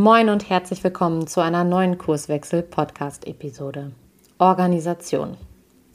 Moin und herzlich willkommen zu einer neuen Kurswechsel-Podcast-Episode. Organisation.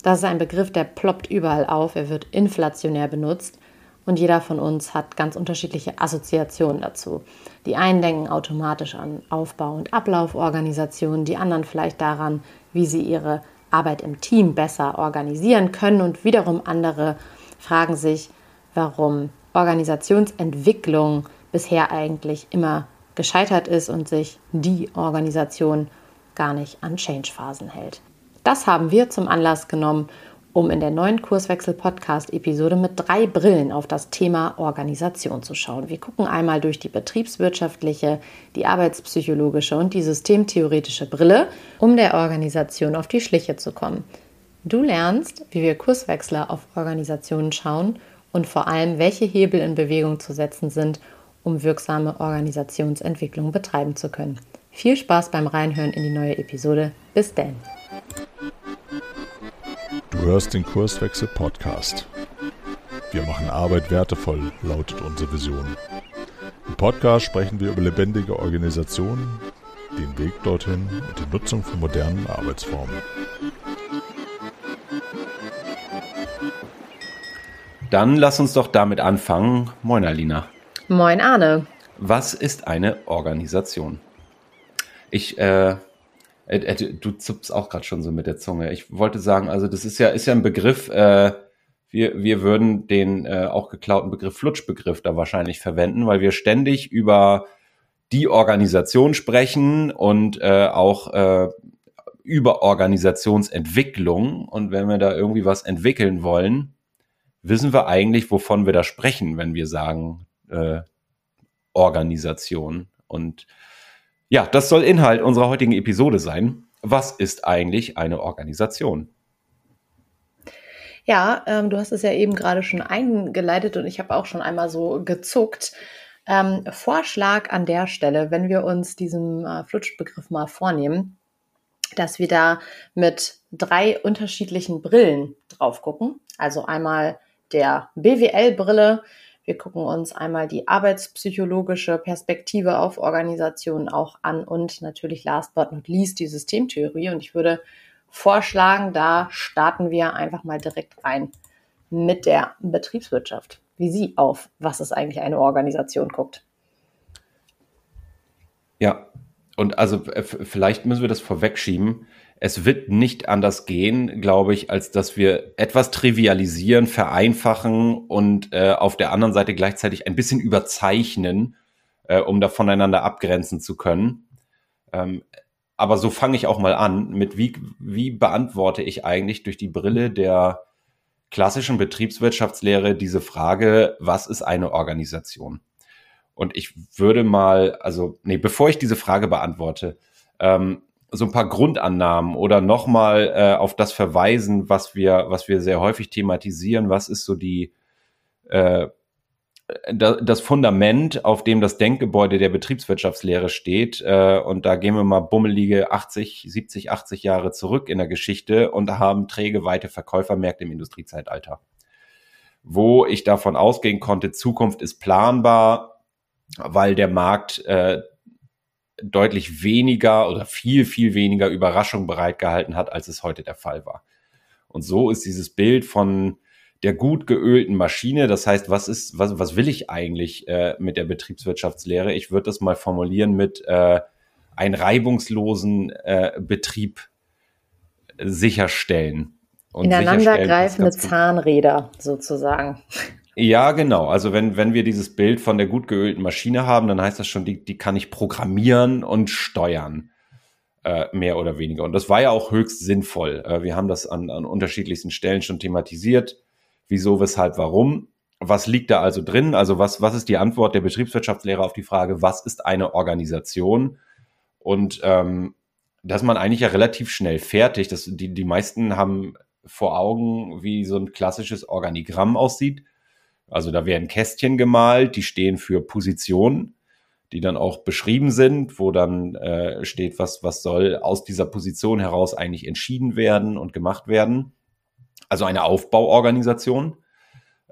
Das ist ein Begriff, der ploppt überall auf, er wird inflationär benutzt und jeder von uns hat ganz unterschiedliche Assoziationen dazu. Die einen denken automatisch an Aufbau- und Ablauforganisationen, die anderen vielleicht daran, wie sie ihre Arbeit im Team besser organisieren können und wiederum andere fragen sich, warum Organisationsentwicklung bisher eigentlich immer gescheitert ist und sich die Organisation gar nicht an Change-Phasen hält. Das haben wir zum Anlass genommen, um in der neuen Kurswechsel-Podcast-Episode mit drei Brillen auf das Thema Organisation zu schauen. Wir gucken einmal durch die betriebswirtschaftliche, die arbeitspsychologische und die systemtheoretische Brille, um der Organisation auf die Schliche zu kommen. Du lernst, wie wir Kurswechsler auf Organisationen schauen und vor allem, welche Hebel in Bewegung zu setzen sind, um wirksame Organisationsentwicklung betreiben zu können. Viel Spaß beim Reinhören in die neue Episode. Bis denn. Du hörst den Kurswechsel Podcast. Wir machen Arbeit wertevoll, lautet unsere Vision. Im Podcast sprechen wir über lebendige Organisationen, den Weg dorthin und die Nutzung von modernen Arbeitsformen. Dann lass uns doch damit anfangen. Moin, Alina. Moin Arne. Was ist eine Organisation? Ich, äh, äh, du zuppst auch gerade schon so mit der Zunge. Ich wollte sagen, also das ist ja, ist ja ein Begriff, äh, wir, wir würden den äh, auch geklauten Begriff Flutschbegriff da wahrscheinlich verwenden, weil wir ständig über die Organisation sprechen und äh, auch äh, über Organisationsentwicklung. Und wenn wir da irgendwie was entwickeln wollen, wissen wir eigentlich, wovon wir da sprechen, wenn wir sagen, äh, Organisation. Und ja, das soll Inhalt unserer heutigen Episode sein. Was ist eigentlich eine Organisation? Ja, ähm, du hast es ja eben gerade schon eingeleitet und ich habe auch schon einmal so gezuckt. Ähm, Vorschlag an der Stelle, wenn wir uns diesen äh, Flutschbegriff mal vornehmen, dass wir da mit drei unterschiedlichen Brillen drauf gucken. Also einmal der BWL-Brille, wir gucken uns einmal die arbeitspsychologische Perspektive auf Organisationen auch an und natürlich last but not least die Systemtheorie. Und ich würde vorschlagen, da starten wir einfach mal direkt rein mit der Betriebswirtschaft, wie sie auf was ist eigentlich eine Organisation guckt. Ja, und also äh, vielleicht müssen wir das vorwegschieben es wird nicht anders gehen, glaube ich, als dass wir etwas trivialisieren, vereinfachen und äh, auf der anderen Seite gleichzeitig ein bisschen überzeichnen, äh, um da voneinander abgrenzen zu können. Ähm, aber so fange ich auch mal an mit wie, wie beantworte ich eigentlich durch die Brille der klassischen Betriebswirtschaftslehre diese Frage, was ist eine Organisation? Und ich würde mal, also, nee, bevor ich diese Frage beantworte, ähm, so ein paar Grundannahmen oder nochmal äh, auf das verweisen, was wir, was wir sehr häufig thematisieren. Was ist so die, äh, das Fundament, auf dem das Denkgebäude der Betriebswirtschaftslehre steht. Äh, und da gehen wir mal bummelige 80, 70, 80 Jahre zurück in der Geschichte und haben träge weite Verkäufermärkte im Industriezeitalter. Wo ich davon ausgehen konnte, Zukunft ist planbar, weil der Markt äh, deutlich weniger oder viel, viel weniger Überraschung bereitgehalten hat, als es heute der Fall war. Und so ist dieses Bild von der gut geölten Maschine, das heißt, was ist, was, was will ich eigentlich äh, mit der Betriebswirtschaftslehre? Ich würde das mal formulieren mit äh, einen reibungslosen äh, Betrieb sicherstellen. Und Ineinandergreifende Zahnräder sozusagen. Ja, genau. Also wenn, wenn wir dieses Bild von der gut geölten Maschine haben, dann heißt das schon, die, die kann ich programmieren und steuern. Äh, mehr oder weniger. Und das war ja auch höchst sinnvoll. Äh, wir haben das an, an unterschiedlichsten Stellen schon thematisiert. Wieso, weshalb, warum? Was liegt da also drin? Also was, was ist die Antwort der Betriebswirtschaftslehre auf die Frage, was ist eine Organisation? Und ähm, dass man eigentlich ja relativ schnell fertig. Das, die, die meisten haben vor Augen, wie so ein klassisches Organigramm aussieht. Also da werden Kästchen gemalt, die stehen für Positionen, die dann auch beschrieben sind, wo dann äh, steht, was, was soll aus dieser Position heraus eigentlich entschieden werden und gemacht werden. Also eine Aufbauorganisation.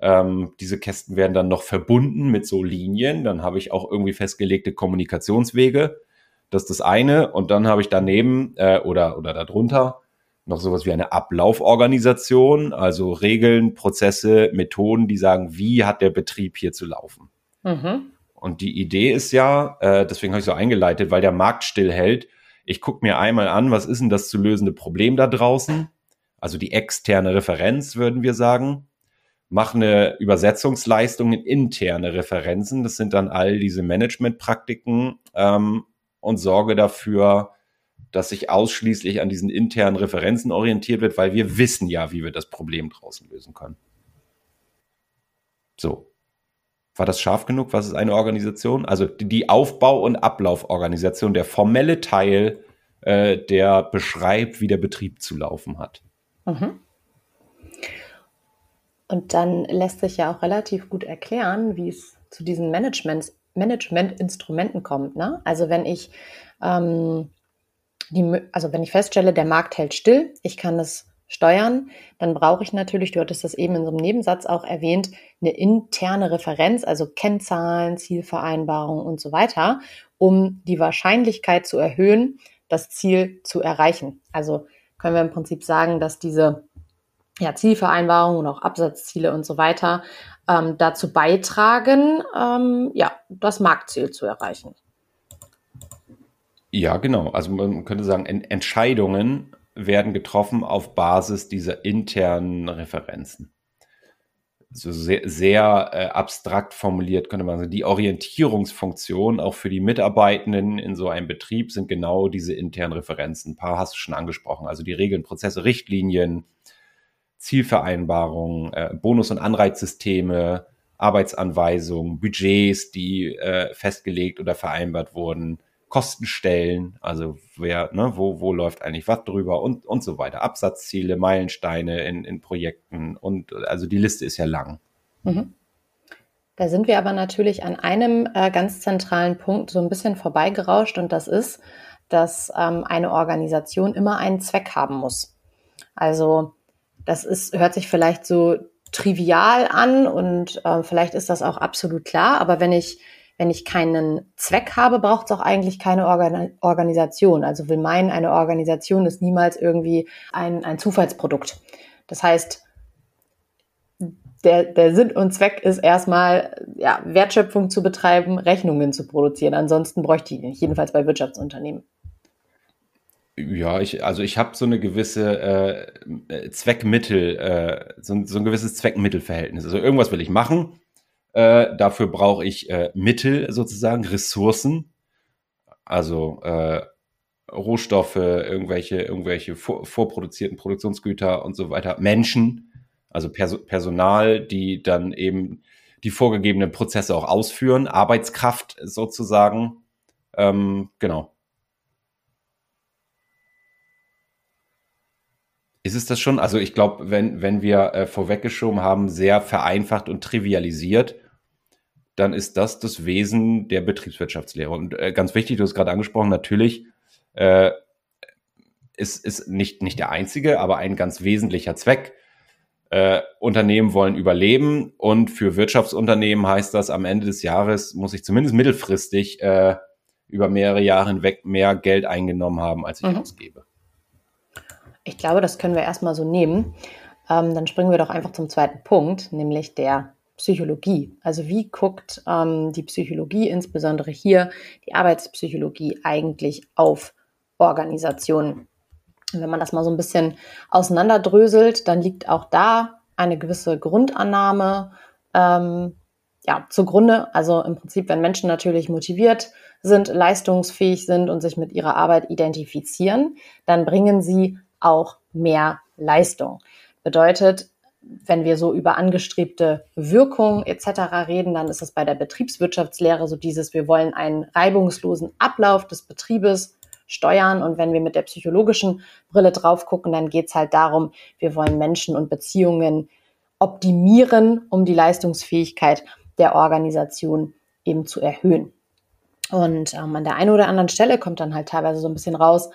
Ähm, diese Kästen werden dann noch verbunden mit so Linien. Dann habe ich auch irgendwie festgelegte Kommunikationswege. Das ist das eine. Und dann habe ich daneben äh, oder, oder darunter noch sowas wie eine Ablauforganisation, also Regeln, Prozesse, Methoden, die sagen, wie hat der Betrieb hier zu laufen. Mhm. Und die Idee ist ja, äh, deswegen habe ich so eingeleitet, weil der Markt stillhält. Ich gucke mir einmal an, was ist denn das zu lösende Problem da draußen? Also die externe Referenz, würden wir sagen. Mache eine Übersetzungsleistung in interne Referenzen. Das sind dann all diese Managementpraktiken ähm, und sorge dafür, dass sich ausschließlich an diesen internen Referenzen orientiert wird, weil wir wissen ja, wie wir das Problem draußen lösen können. So. War das scharf genug? Was ist eine Organisation? Also die Aufbau- und Ablauforganisation, der formelle Teil, äh, der beschreibt, wie der Betrieb zu laufen hat. Mhm. Und dann lässt sich ja auch relativ gut erklären, wie es zu diesen Management, Management-Instrumenten kommt. Ne? Also wenn ich ähm, die, also wenn ich feststelle, der Markt hält still, ich kann es steuern, dann brauche ich natürlich, du hattest das eben in so einem Nebensatz auch erwähnt, eine interne Referenz, also Kennzahlen, Zielvereinbarungen und so weiter, um die Wahrscheinlichkeit zu erhöhen, das Ziel zu erreichen. Also können wir im Prinzip sagen, dass diese ja, Zielvereinbarungen und auch Absatzziele und so weiter ähm, dazu beitragen, ähm, ja, das Marktziel zu erreichen. Ja, genau. Also man könnte sagen, Entscheidungen werden getroffen auf Basis dieser internen Referenzen. So sehr, sehr äh, abstrakt formuliert könnte man sagen, die Orientierungsfunktion auch für die Mitarbeitenden in so einem Betrieb sind genau diese internen Referenzen. Ein paar hast du schon angesprochen. Also die Regeln, Prozesse, Richtlinien, Zielvereinbarungen, äh, Bonus- und Anreizsysteme, Arbeitsanweisungen, Budgets, die äh, festgelegt oder vereinbart wurden, Kostenstellen, also wer, ne, wo, wo läuft eigentlich was drüber und, und so weiter. Absatzziele, Meilensteine in, in Projekten und also die Liste ist ja lang. Mhm. Da sind wir aber natürlich an einem äh, ganz zentralen Punkt so ein bisschen vorbeigerauscht und das ist, dass ähm, eine Organisation immer einen Zweck haben muss. Also das ist, hört sich vielleicht so trivial an und äh, vielleicht ist das auch absolut klar, aber wenn ich wenn ich keinen Zweck habe, braucht es auch eigentlich keine Organ Organisation. Also will meinen, eine Organisation ist niemals irgendwie ein, ein Zufallsprodukt. Das heißt, der, der Sinn und Zweck ist erstmal, ja, Wertschöpfung zu betreiben, Rechnungen zu produzieren. Ansonsten bräuchte ich nicht, jedenfalls bei Wirtschaftsunternehmen. Ja, ich, also ich habe so eine gewisse äh, Zweckmittel, äh, so, so ein gewisses Zweckmittelverhältnis. Also irgendwas will ich machen äh, dafür brauche ich äh, Mittel sozusagen, Ressourcen, also äh, Rohstoffe, irgendwelche, irgendwelche vor, vorproduzierten Produktionsgüter und so weiter, Menschen, also Pers Personal, die dann eben die vorgegebenen Prozesse auch ausführen, Arbeitskraft sozusagen. Ähm, genau. Ist es das schon? Also ich glaube, wenn, wenn wir äh, vorweggeschoben haben, sehr vereinfacht und trivialisiert, dann ist das das Wesen der Betriebswirtschaftslehre. Und äh, ganz wichtig, du hast gerade angesprochen, natürlich äh, ist, ist nicht, nicht der einzige, aber ein ganz wesentlicher Zweck. Äh, Unternehmen wollen überleben und für Wirtschaftsunternehmen heißt das, am Ende des Jahres muss ich zumindest mittelfristig äh, über mehrere Jahre hinweg mehr Geld eingenommen haben, als ich mhm. ausgebe. Ich glaube, das können wir erstmal so nehmen. Ähm, dann springen wir doch einfach zum zweiten Punkt, nämlich der Psychologie. Also wie guckt ähm, die Psychologie, insbesondere hier die Arbeitspsychologie, eigentlich auf Organisationen? wenn man das mal so ein bisschen auseinanderdröselt, dann liegt auch da eine gewisse Grundannahme ähm, ja, zugrunde. Also im Prinzip, wenn Menschen natürlich motiviert sind, leistungsfähig sind und sich mit ihrer Arbeit identifizieren, dann bringen sie auch mehr Leistung. Bedeutet, wenn wir so über angestrebte Wirkung etc. reden, dann ist es bei der Betriebswirtschaftslehre so dieses, wir wollen einen reibungslosen Ablauf des Betriebes steuern. Und wenn wir mit der psychologischen Brille drauf gucken, dann geht es halt darum, wir wollen Menschen und Beziehungen optimieren, um die Leistungsfähigkeit der Organisation eben zu erhöhen. Und ähm, an der einen oder anderen Stelle kommt dann halt teilweise so ein bisschen raus,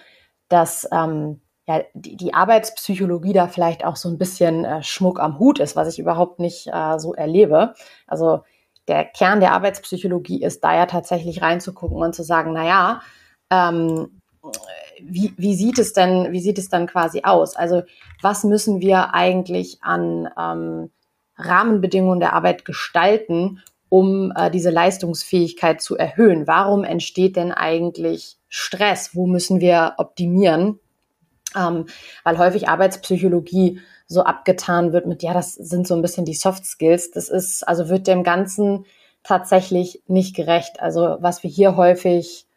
dass ähm, ja, die, die Arbeitspsychologie da vielleicht auch so ein bisschen äh, Schmuck am Hut ist, was ich überhaupt nicht äh, so erlebe. Also der Kern der Arbeitspsychologie ist da ja tatsächlich reinzugucken und zu sagen, na ja, ähm, wie, wie sieht es denn, wie sieht es dann quasi aus? Also was müssen wir eigentlich an ähm, Rahmenbedingungen der Arbeit gestalten, um äh, diese Leistungsfähigkeit zu erhöhen? Warum entsteht denn eigentlich Stress? Wo müssen wir optimieren? Ähm, weil häufig Arbeitspsychologie so abgetan wird mit, ja, das sind so ein bisschen die Soft Skills. Das ist, also wird dem Ganzen tatsächlich nicht gerecht. Also was wir hier häufig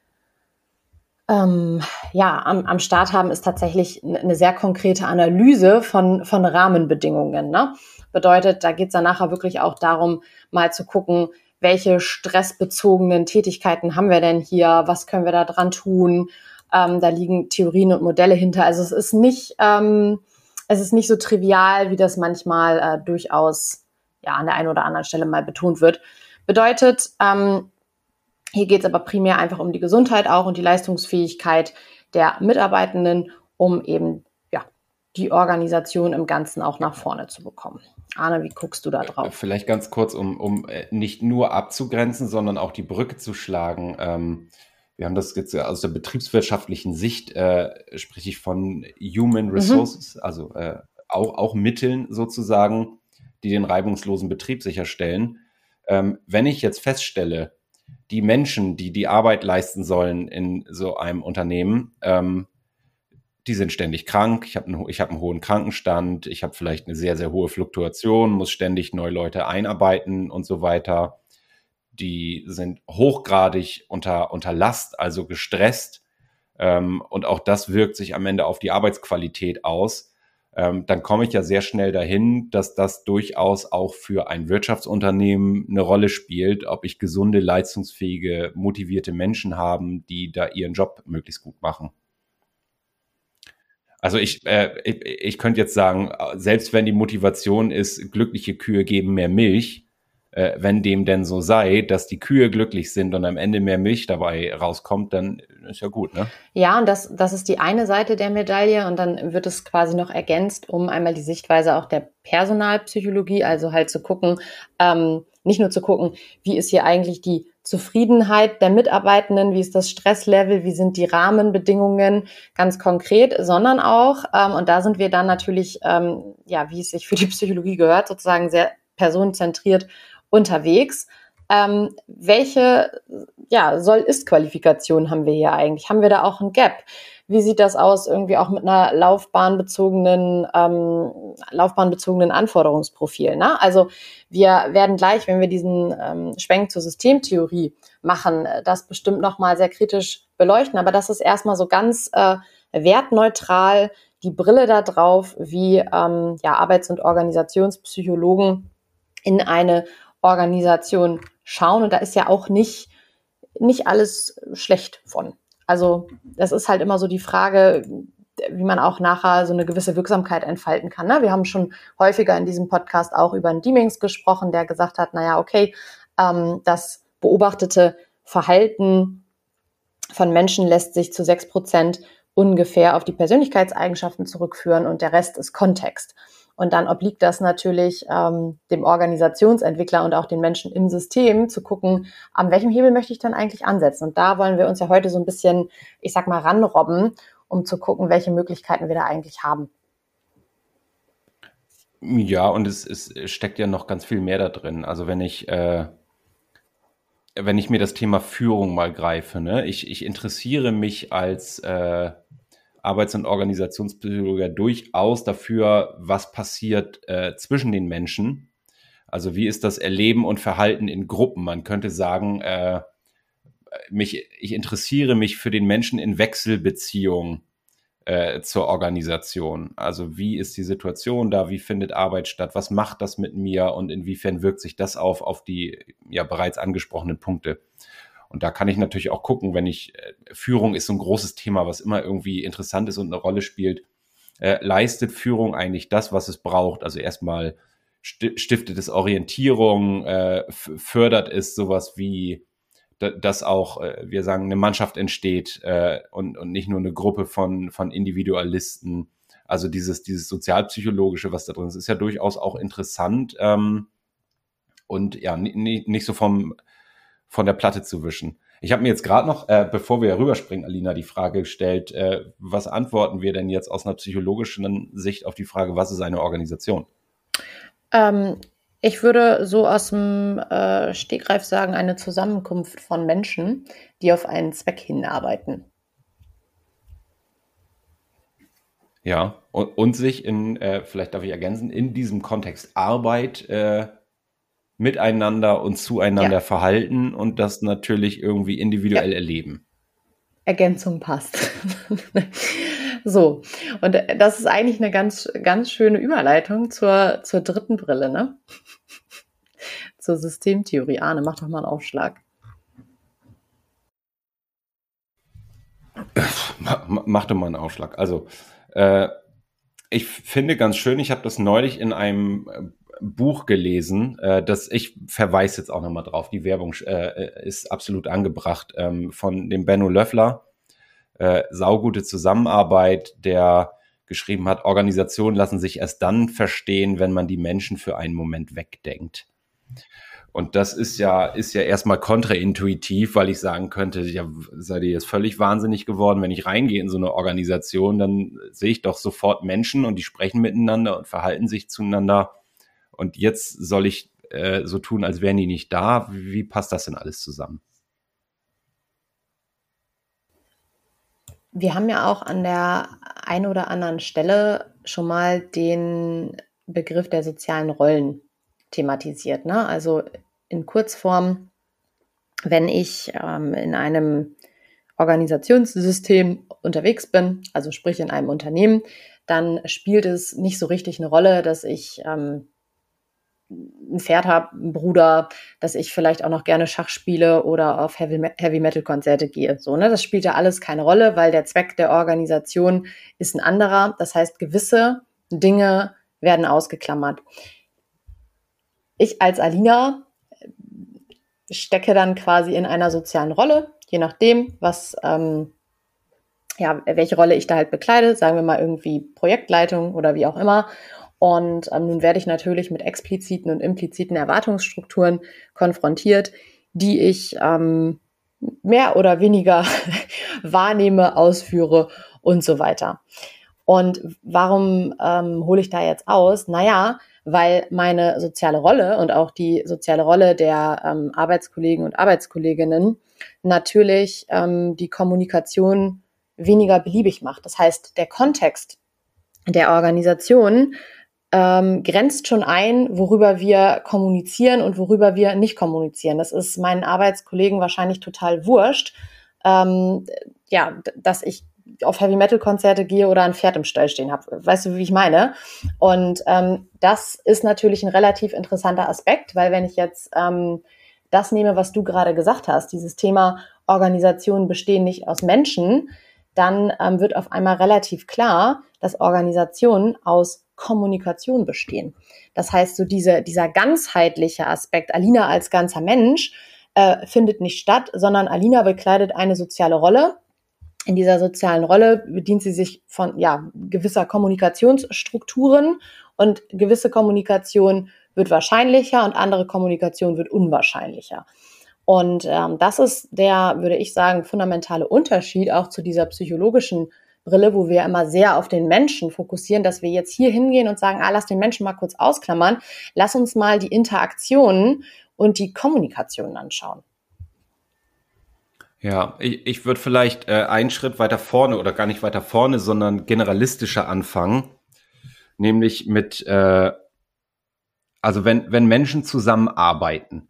ähm, ja, am, am Start haben, ist tatsächlich eine sehr konkrete Analyse von, von Rahmenbedingungen. Ne? Bedeutet, da geht es dann nachher wirklich auch darum, mal zu gucken, welche stressbezogenen Tätigkeiten haben wir denn hier, was können wir da dran tun. Ähm, da liegen Theorien und Modelle hinter. Also es ist nicht, ähm, es ist nicht so trivial, wie das manchmal äh, durchaus ja an der einen oder anderen Stelle mal betont wird. Bedeutet, ähm, hier geht es aber primär einfach um die Gesundheit auch und die Leistungsfähigkeit der Mitarbeitenden, um eben ja, die Organisation im Ganzen auch nach vorne zu bekommen. Arne, wie guckst du da drauf? Vielleicht ganz kurz, um, um äh, nicht nur abzugrenzen, sondern auch die Brücke zu schlagen. Ähm, wir haben das jetzt aus der betriebswirtschaftlichen Sicht, äh, spreche ich von Human mhm. Resources, mhm. also äh, auch, auch Mitteln sozusagen, die den reibungslosen Betrieb sicherstellen. Ähm, wenn ich jetzt feststelle, die Menschen, die die Arbeit leisten sollen in so einem Unternehmen, ähm, die sind ständig krank. Ich habe einen, ich hab einen hohen Krankenstand. Ich habe vielleicht eine sehr, sehr hohe Fluktuation, muss ständig neue Leute einarbeiten und so weiter. Die sind hochgradig unter, unter Last, also gestresst. Ähm, und auch das wirkt sich am Ende auf die Arbeitsqualität aus ähm, dann komme ich ja sehr schnell dahin, dass das durchaus auch für ein Wirtschaftsunternehmen eine Rolle spielt, ob ich gesunde, leistungsfähige, motivierte Menschen haben, die da ihren Job möglichst gut machen. Also ich, äh, ich, ich könnte jetzt sagen, selbst wenn die Motivation ist, glückliche Kühe geben mehr Milch, äh, wenn dem denn so sei, dass die Kühe glücklich sind und am Ende mehr Milch dabei rauskommt, dann ist ja gut, ne? Ja, und das, das ist die eine Seite der Medaille und dann wird es quasi noch ergänzt, um einmal die Sichtweise auch der Personalpsychologie, also halt zu gucken, ähm, nicht nur zu gucken, wie ist hier eigentlich die Zufriedenheit der Mitarbeitenden, wie ist das Stresslevel, wie sind die Rahmenbedingungen ganz konkret, sondern auch, ähm, und da sind wir dann natürlich, ähm, ja, wie es sich für die Psychologie gehört, sozusagen sehr personenzentriert unterwegs. Ähm, welche ja, Soll-Ist-Qualifikation haben wir hier eigentlich? Haben wir da auch ein Gap? Wie sieht das aus irgendwie auch mit einer laufbahnbezogenen, ähm, laufbahnbezogenen Anforderungsprofil? Ne? Also wir werden gleich, wenn wir diesen ähm, Schwenk zur Systemtheorie machen, das bestimmt nochmal sehr kritisch beleuchten. Aber das ist erstmal so ganz äh, wertneutral die Brille da drauf, wie ähm, ja, Arbeits- und Organisationspsychologen in eine Organisation schauen. Und da ist ja auch nicht, nicht alles schlecht von. Also das ist halt immer so die Frage, wie man auch nachher so eine gewisse Wirksamkeit entfalten kann. Ne? Wir haben schon häufiger in diesem Podcast auch über einen Deemings gesprochen, der gesagt hat, naja, okay, ähm, das beobachtete Verhalten von Menschen lässt sich zu sechs Prozent ungefähr auf die Persönlichkeitseigenschaften zurückführen und der Rest ist Kontext. Und dann obliegt das natürlich ähm, dem Organisationsentwickler und auch den Menschen im System zu gucken, an welchem Hebel möchte ich dann eigentlich ansetzen. Und da wollen wir uns ja heute so ein bisschen, ich sag mal, ranrobben, um zu gucken, welche Möglichkeiten wir da eigentlich haben. Ja, und es, es steckt ja noch ganz viel mehr da drin. Also wenn ich, äh, wenn ich mir das Thema Führung mal greife, ne, ich, ich interessiere mich als äh, Arbeits- und Organisationspsychologe durchaus dafür, was passiert äh, zwischen den Menschen. Also wie ist das Erleben und Verhalten in Gruppen? Man könnte sagen, äh, mich, ich interessiere mich für den Menschen in Wechselbeziehungen äh, zur Organisation. Also wie ist die Situation da? Wie findet Arbeit statt? Was macht das mit mir? Und inwiefern wirkt sich das auf, auf die ja bereits angesprochenen Punkte? Und da kann ich natürlich auch gucken, wenn ich, äh, Führung ist so ein großes Thema, was immer irgendwie interessant ist und eine Rolle spielt. Äh, leistet Führung eigentlich das, was es braucht? Also erstmal stiftet es Orientierung, äh, fördert es sowas wie, dass auch, äh, wir sagen, eine Mannschaft entsteht äh, und, und nicht nur eine Gruppe von, von Individualisten. Also dieses, dieses sozialpsychologische, was da drin ist, ist ja durchaus auch interessant ähm, und ja, nicht so vom von der Platte zu wischen. Ich habe mir jetzt gerade noch, äh, bevor wir rüberspringen, Alina, die Frage gestellt, äh, was antworten wir denn jetzt aus einer psychologischen Sicht auf die Frage, was ist eine Organisation? Ähm, ich würde so aus dem äh, Stegreif sagen, eine Zusammenkunft von Menschen, die auf einen Zweck hinarbeiten. Ja, und, und sich in, äh, vielleicht darf ich ergänzen, in diesem Kontext Arbeit äh, miteinander und zueinander ja. verhalten und das natürlich irgendwie individuell ja. erleben. Ergänzung passt. so, und das ist eigentlich eine ganz, ganz schöne Überleitung zur, zur dritten Brille, ne? zur Systemtheorie. Arne, mach doch mal einen Aufschlag. Mach doch mal einen Aufschlag. Also, äh, ich finde ganz schön, ich habe das neulich in einem äh, Buch gelesen, äh, das ich verweise jetzt auch nochmal drauf. Die Werbung äh, ist absolut angebracht ähm, von dem Benno Löffler. Äh, saugute Zusammenarbeit, der geschrieben hat, Organisationen lassen sich erst dann verstehen, wenn man die Menschen für einen Moment wegdenkt. Und das ist ja, ist ja erstmal kontraintuitiv, weil ich sagen könnte, ja, seid ihr jetzt völlig wahnsinnig geworden, wenn ich reingehe in so eine Organisation, dann sehe ich doch sofort Menschen und die sprechen miteinander und verhalten sich zueinander. Und jetzt soll ich äh, so tun, als wären die nicht da. Wie, wie passt das denn alles zusammen? Wir haben ja auch an der einen oder anderen Stelle schon mal den Begriff der sozialen Rollen thematisiert. Ne? Also in Kurzform, wenn ich ähm, in einem Organisationssystem unterwegs bin, also sprich in einem Unternehmen, dann spielt es nicht so richtig eine Rolle, dass ich ähm, ein Pferd habe, einen Bruder, dass ich vielleicht auch noch gerne Schach spiele oder auf Heavy, Heavy Metal Konzerte gehe. So, ne? Das spielt ja alles keine Rolle, weil der Zweck der Organisation ist ein anderer. Das heißt, gewisse Dinge werden ausgeklammert ich als Alina stecke dann quasi in einer sozialen Rolle, je nachdem, was, ähm, ja, welche Rolle ich da halt bekleide, sagen wir mal irgendwie Projektleitung oder wie auch immer. Und ähm, nun werde ich natürlich mit expliziten und impliziten Erwartungsstrukturen konfrontiert, die ich ähm, mehr oder weniger wahrnehme, ausführe und so weiter. Und warum ähm, hole ich da jetzt aus? Naja, weil meine soziale Rolle und auch die soziale Rolle der ähm, Arbeitskollegen und Arbeitskolleginnen natürlich ähm, die Kommunikation weniger beliebig macht. Das heißt, der Kontext der Organisation ähm, grenzt schon ein, worüber wir kommunizieren und worüber wir nicht kommunizieren. Das ist meinen Arbeitskollegen wahrscheinlich total wurscht, ähm, ja, dass ich auf Heavy Metal Konzerte gehe oder ein Pferd im Stall stehen habe. Weißt du, wie ich meine? Und ähm, das ist natürlich ein relativ interessanter Aspekt, weil wenn ich jetzt ähm, das nehme, was du gerade gesagt hast, dieses Thema Organisationen bestehen nicht aus Menschen, dann ähm, wird auf einmal relativ klar, dass Organisationen aus Kommunikation bestehen. Das heißt, so diese, dieser ganzheitliche Aspekt, Alina als ganzer Mensch, äh, findet nicht statt, sondern Alina bekleidet eine soziale Rolle in dieser sozialen Rolle bedient sie sich von ja, gewisser Kommunikationsstrukturen und gewisse Kommunikation wird wahrscheinlicher und andere Kommunikation wird unwahrscheinlicher. Und ähm, das ist der, würde ich sagen, fundamentale Unterschied auch zu dieser psychologischen Brille, wo wir immer sehr auf den Menschen fokussieren, dass wir jetzt hier hingehen und sagen, ah, lass den Menschen mal kurz ausklammern, lass uns mal die Interaktionen und die Kommunikation anschauen. Ja, ich, ich würde vielleicht äh, einen Schritt weiter vorne oder gar nicht weiter vorne, sondern generalistischer anfangen. Nämlich mit, äh, also wenn, wenn Menschen zusammenarbeiten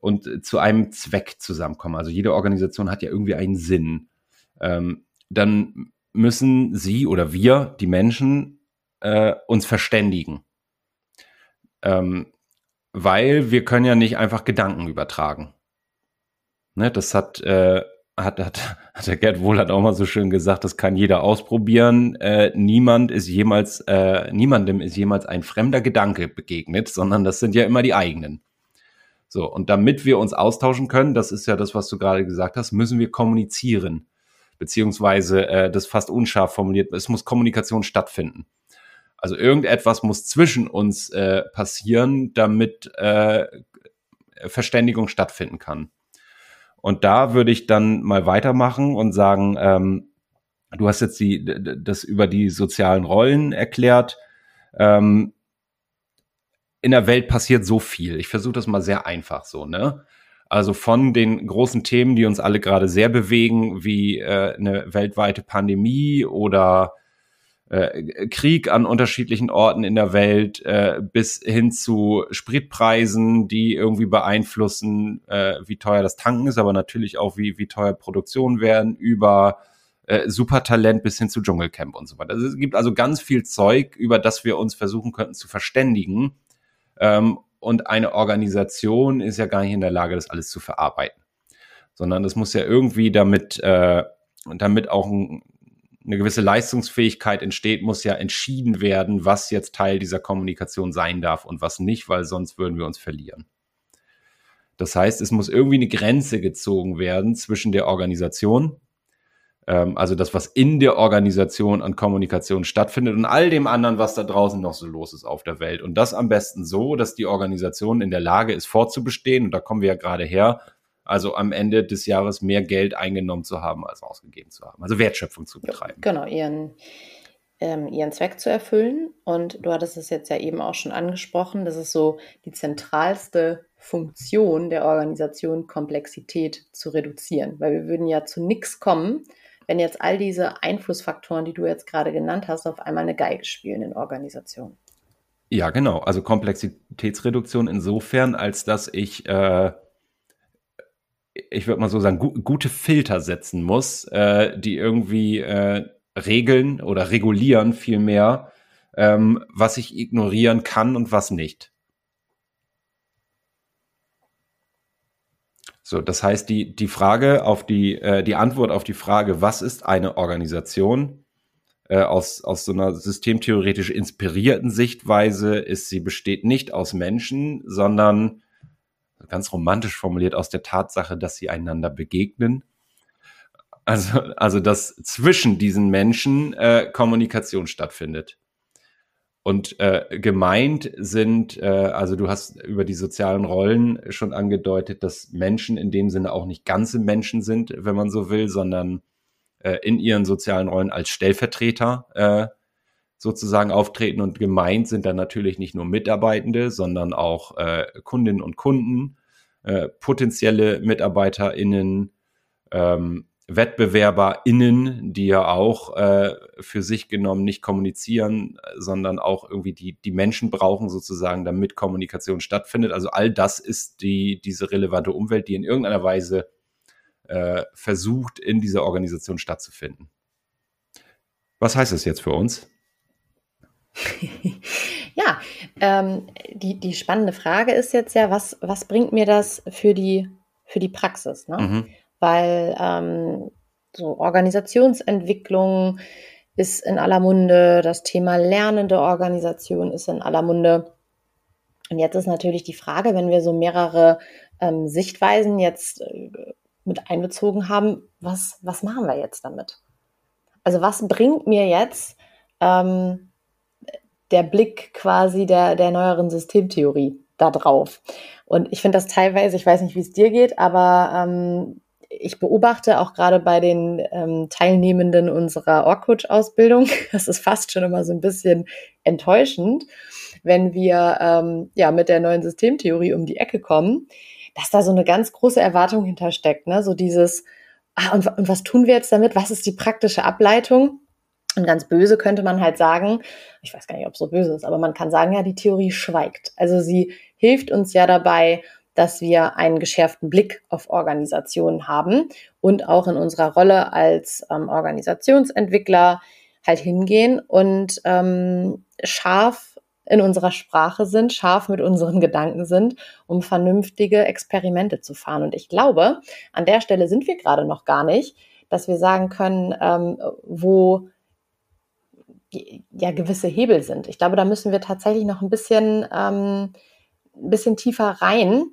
und zu einem Zweck zusammenkommen, also jede Organisation hat ja irgendwie einen Sinn, ähm, dann müssen sie oder wir, die Menschen, äh, uns verständigen. Ähm, weil wir können ja nicht einfach Gedanken übertragen. Ne, das hat, äh, hat, hat, hat der Gerd Wohl hat auch mal so schön gesagt, das kann jeder ausprobieren. Äh, niemand ist jemals, äh, niemandem ist jemals ein fremder Gedanke begegnet, sondern das sind ja immer die eigenen. So, und damit wir uns austauschen können, das ist ja das, was du gerade gesagt hast, müssen wir kommunizieren. Beziehungsweise äh, das fast unscharf formuliert, es muss Kommunikation stattfinden. Also irgendetwas muss zwischen uns äh, passieren, damit äh, Verständigung stattfinden kann. Und da würde ich dann mal weitermachen und sagen, ähm, du hast jetzt die, das über die sozialen Rollen erklärt. Ähm, in der Welt passiert so viel. Ich versuche das mal sehr einfach so, ne? Also von den großen Themen, die uns alle gerade sehr bewegen, wie äh, eine weltweite Pandemie oder äh, Krieg an unterschiedlichen Orten in der Welt äh, bis hin zu Spritpreisen, die irgendwie beeinflussen, äh, wie teuer das Tanken ist, aber natürlich auch, wie, wie teuer Produktionen werden, über äh, Supertalent bis hin zu Dschungelcamp und so weiter. Also es gibt also ganz viel Zeug, über das wir uns versuchen könnten zu verständigen. Ähm, und eine Organisation ist ja gar nicht in der Lage, das alles zu verarbeiten. Sondern das muss ja irgendwie damit, äh, damit auch ein, eine gewisse Leistungsfähigkeit entsteht, muss ja entschieden werden, was jetzt Teil dieser Kommunikation sein darf und was nicht, weil sonst würden wir uns verlieren. Das heißt, es muss irgendwie eine Grenze gezogen werden zwischen der Organisation, ähm, also das, was in der Organisation an Kommunikation stattfindet und all dem anderen, was da draußen noch so los ist auf der Welt. Und das am besten so, dass die Organisation in der Lage ist, fortzubestehen. Und da kommen wir ja gerade her, also am Ende des Jahres mehr Geld eingenommen zu haben, als ausgegeben zu haben. Also Wertschöpfung zu betreiben. Genau, ihren, ähm, ihren Zweck zu erfüllen. Und du hattest es jetzt ja eben auch schon angesprochen, das ist so die zentralste Funktion der Organisation, Komplexität zu reduzieren. Weil wir würden ja zu nichts kommen, wenn jetzt all diese Einflussfaktoren, die du jetzt gerade genannt hast, auf einmal eine Geige spielen in Organisationen. Ja, genau. Also Komplexitätsreduktion insofern, als dass ich äh, ich würde mal so sagen, gu gute Filter setzen muss, äh, die irgendwie äh, regeln oder regulieren vielmehr, ähm, was ich ignorieren kann und was nicht. So, das heißt, die, die Frage auf die, äh, die Antwort auf die Frage, was ist eine Organisation, äh, aus, aus so einer systemtheoretisch inspirierten Sichtweise ist, sie besteht nicht aus Menschen, sondern ganz romantisch formuliert aus der Tatsache, dass sie einander begegnen. Also, also dass zwischen diesen Menschen äh, Kommunikation stattfindet. Und äh, gemeint sind, äh, also du hast über die sozialen Rollen schon angedeutet, dass Menschen in dem Sinne auch nicht ganze Menschen sind, wenn man so will, sondern äh, in ihren sozialen Rollen als Stellvertreter äh, sozusagen auftreten. Und gemeint sind dann natürlich nicht nur Mitarbeitende, sondern auch äh, Kundinnen und Kunden, äh, potenzielle MitarbeiterInnen, ähm, WettbewerberInnen, die ja auch äh, für sich genommen nicht kommunizieren, sondern auch irgendwie die, die Menschen brauchen sozusagen, damit Kommunikation stattfindet. Also all das ist die, diese relevante Umwelt, die in irgendeiner Weise äh, versucht, in dieser Organisation stattzufinden. Was heißt das jetzt für uns? ja, ähm, die, die spannende Frage ist jetzt ja, was, was bringt mir das für die, für die Praxis? Ne? Mhm. Weil ähm, so Organisationsentwicklung ist in aller Munde, das Thema lernende Organisation ist in aller Munde. Und jetzt ist natürlich die Frage, wenn wir so mehrere ähm, Sichtweisen jetzt äh, mit einbezogen haben, was, was machen wir jetzt damit? Also was bringt mir jetzt ähm, der Blick quasi der, der neueren Systemtheorie da drauf. Und ich finde das teilweise, ich weiß nicht, wie es dir geht, aber ähm, ich beobachte auch gerade bei den ähm, Teilnehmenden unserer Org-Coach-Ausbildung, das ist fast schon immer so ein bisschen enttäuschend, wenn wir ähm, ja mit der neuen Systemtheorie um die Ecke kommen, dass da so eine ganz große Erwartung hintersteckt, ne? So dieses, ah, und, und was tun wir jetzt damit? Was ist die praktische Ableitung? Und ganz böse könnte man halt sagen, ich weiß gar nicht, ob es so böse ist, aber man kann sagen, ja, die Theorie schweigt. Also sie hilft uns ja dabei, dass wir einen geschärften Blick auf Organisationen haben und auch in unserer Rolle als ähm, Organisationsentwickler halt hingehen und ähm, scharf in unserer Sprache sind, scharf mit unseren Gedanken sind, um vernünftige Experimente zu fahren. Und ich glaube, an der Stelle sind wir gerade noch gar nicht, dass wir sagen können, ähm, wo ja gewisse Hebel sind. Ich glaube, da müssen wir tatsächlich noch ein bisschen, ähm, ein bisschen tiefer rein,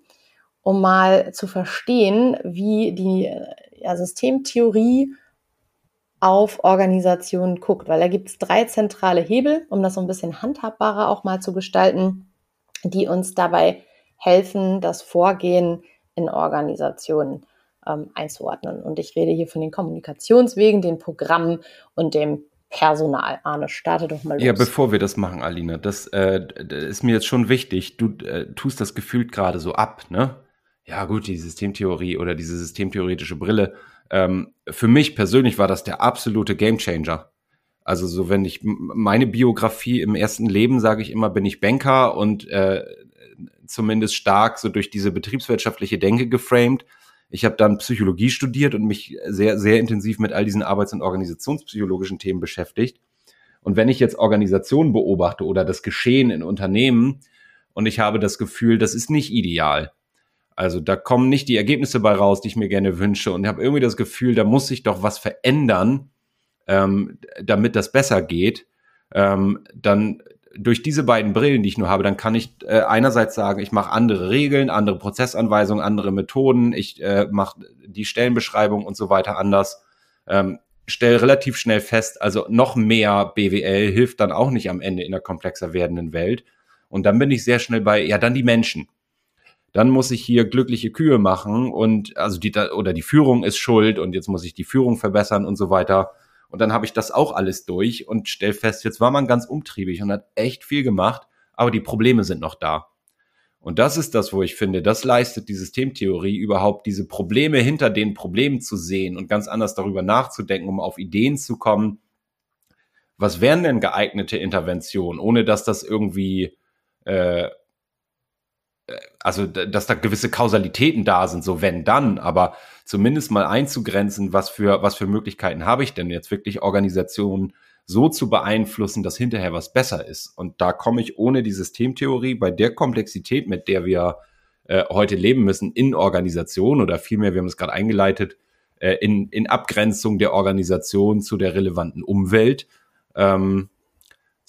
um mal zu verstehen, wie die ja, Systemtheorie auf Organisationen guckt, weil da gibt es drei zentrale Hebel, um das so ein bisschen handhabbarer auch mal zu gestalten, die uns dabei helfen, das Vorgehen in Organisationen ähm, einzuordnen. Und ich rede hier von den Kommunikationswegen, den Programmen und dem Personal. Arne, starte doch mal los. Ja, bevor wir das machen, Alina, das, äh, das ist mir jetzt schon wichtig. Du äh, tust das gefühlt gerade so ab, ne? Ja, gut, die Systemtheorie oder diese systemtheoretische Brille. Ähm, für mich persönlich war das der absolute Gamechanger. Also so, wenn ich meine Biografie im ersten Leben, sage ich immer, bin ich Banker und äh, zumindest stark so durch diese betriebswirtschaftliche Denke geframed. Ich habe dann Psychologie studiert und mich sehr, sehr intensiv mit all diesen arbeits- und organisationspsychologischen Themen beschäftigt. Und wenn ich jetzt Organisationen beobachte oder das Geschehen in Unternehmen und ich habe das Gefühl, das ist nicht ideal. Also da kommen nicht die Ergebnisse bei raus, die ich mir gerne wünsche. Und ich habe irgendwie das Gefühl, da muss sich doch was verändern, ähm, damit das besser geht. Ähm, dann durch diese beiden Brillen, die ich nur habe, dann kann ich äh, einerseits sagen, ich mache andere Regeln, andere Prozessanweisungen, andere Methoden, ich äh, mache die Stellenbeschreibung und so weiter anders. Ähm, stelle relativ schnell fest, also noch mehr BWL hilft dann auch nicht am Ende in der komplexer werdenden Welt. Und dann bin ich sehr schnell bei, ja, dann die Menschen. Dann muss ich hier glückliche Kühe machen und also die oder die Führung ist schuld und jetzt muss ich die Führung verbessern und so weiter. Und dann habe ich das auch alles durch und stell fest, jetzt war man ganz umtriebig und hat echt viel gemacht, aber die Probleme sind noch da. Und das ist das, wo ich finde, das leistet die Systemtheorie überhaupt, diese Probleme hinter den Problemen zu sehen und ganz anders darüber nachzudenken, um auf Ideen zu kommen. Was wären denn geeignete Interventionen, ohne dass das irgendwie äh, also dass da gewisse Kausalitäten da sind, so wenn dann, aber zumindest mal einzugrenzen, was für, was für Möglichkeiten habe ich denn jetzt wirklich Organisationen so zu beeinflussen, dass hinterher was besser ist. Und da komme ich ohne die Systemtheorie bei der Komplexität, mit der wir äh, heute leben müssen in Organisationen oder vielmehr, wir haben es gerade eingeleitet, äh, in, in Abgrenzung der Organisation zu der relevanten Umwelt, ähm,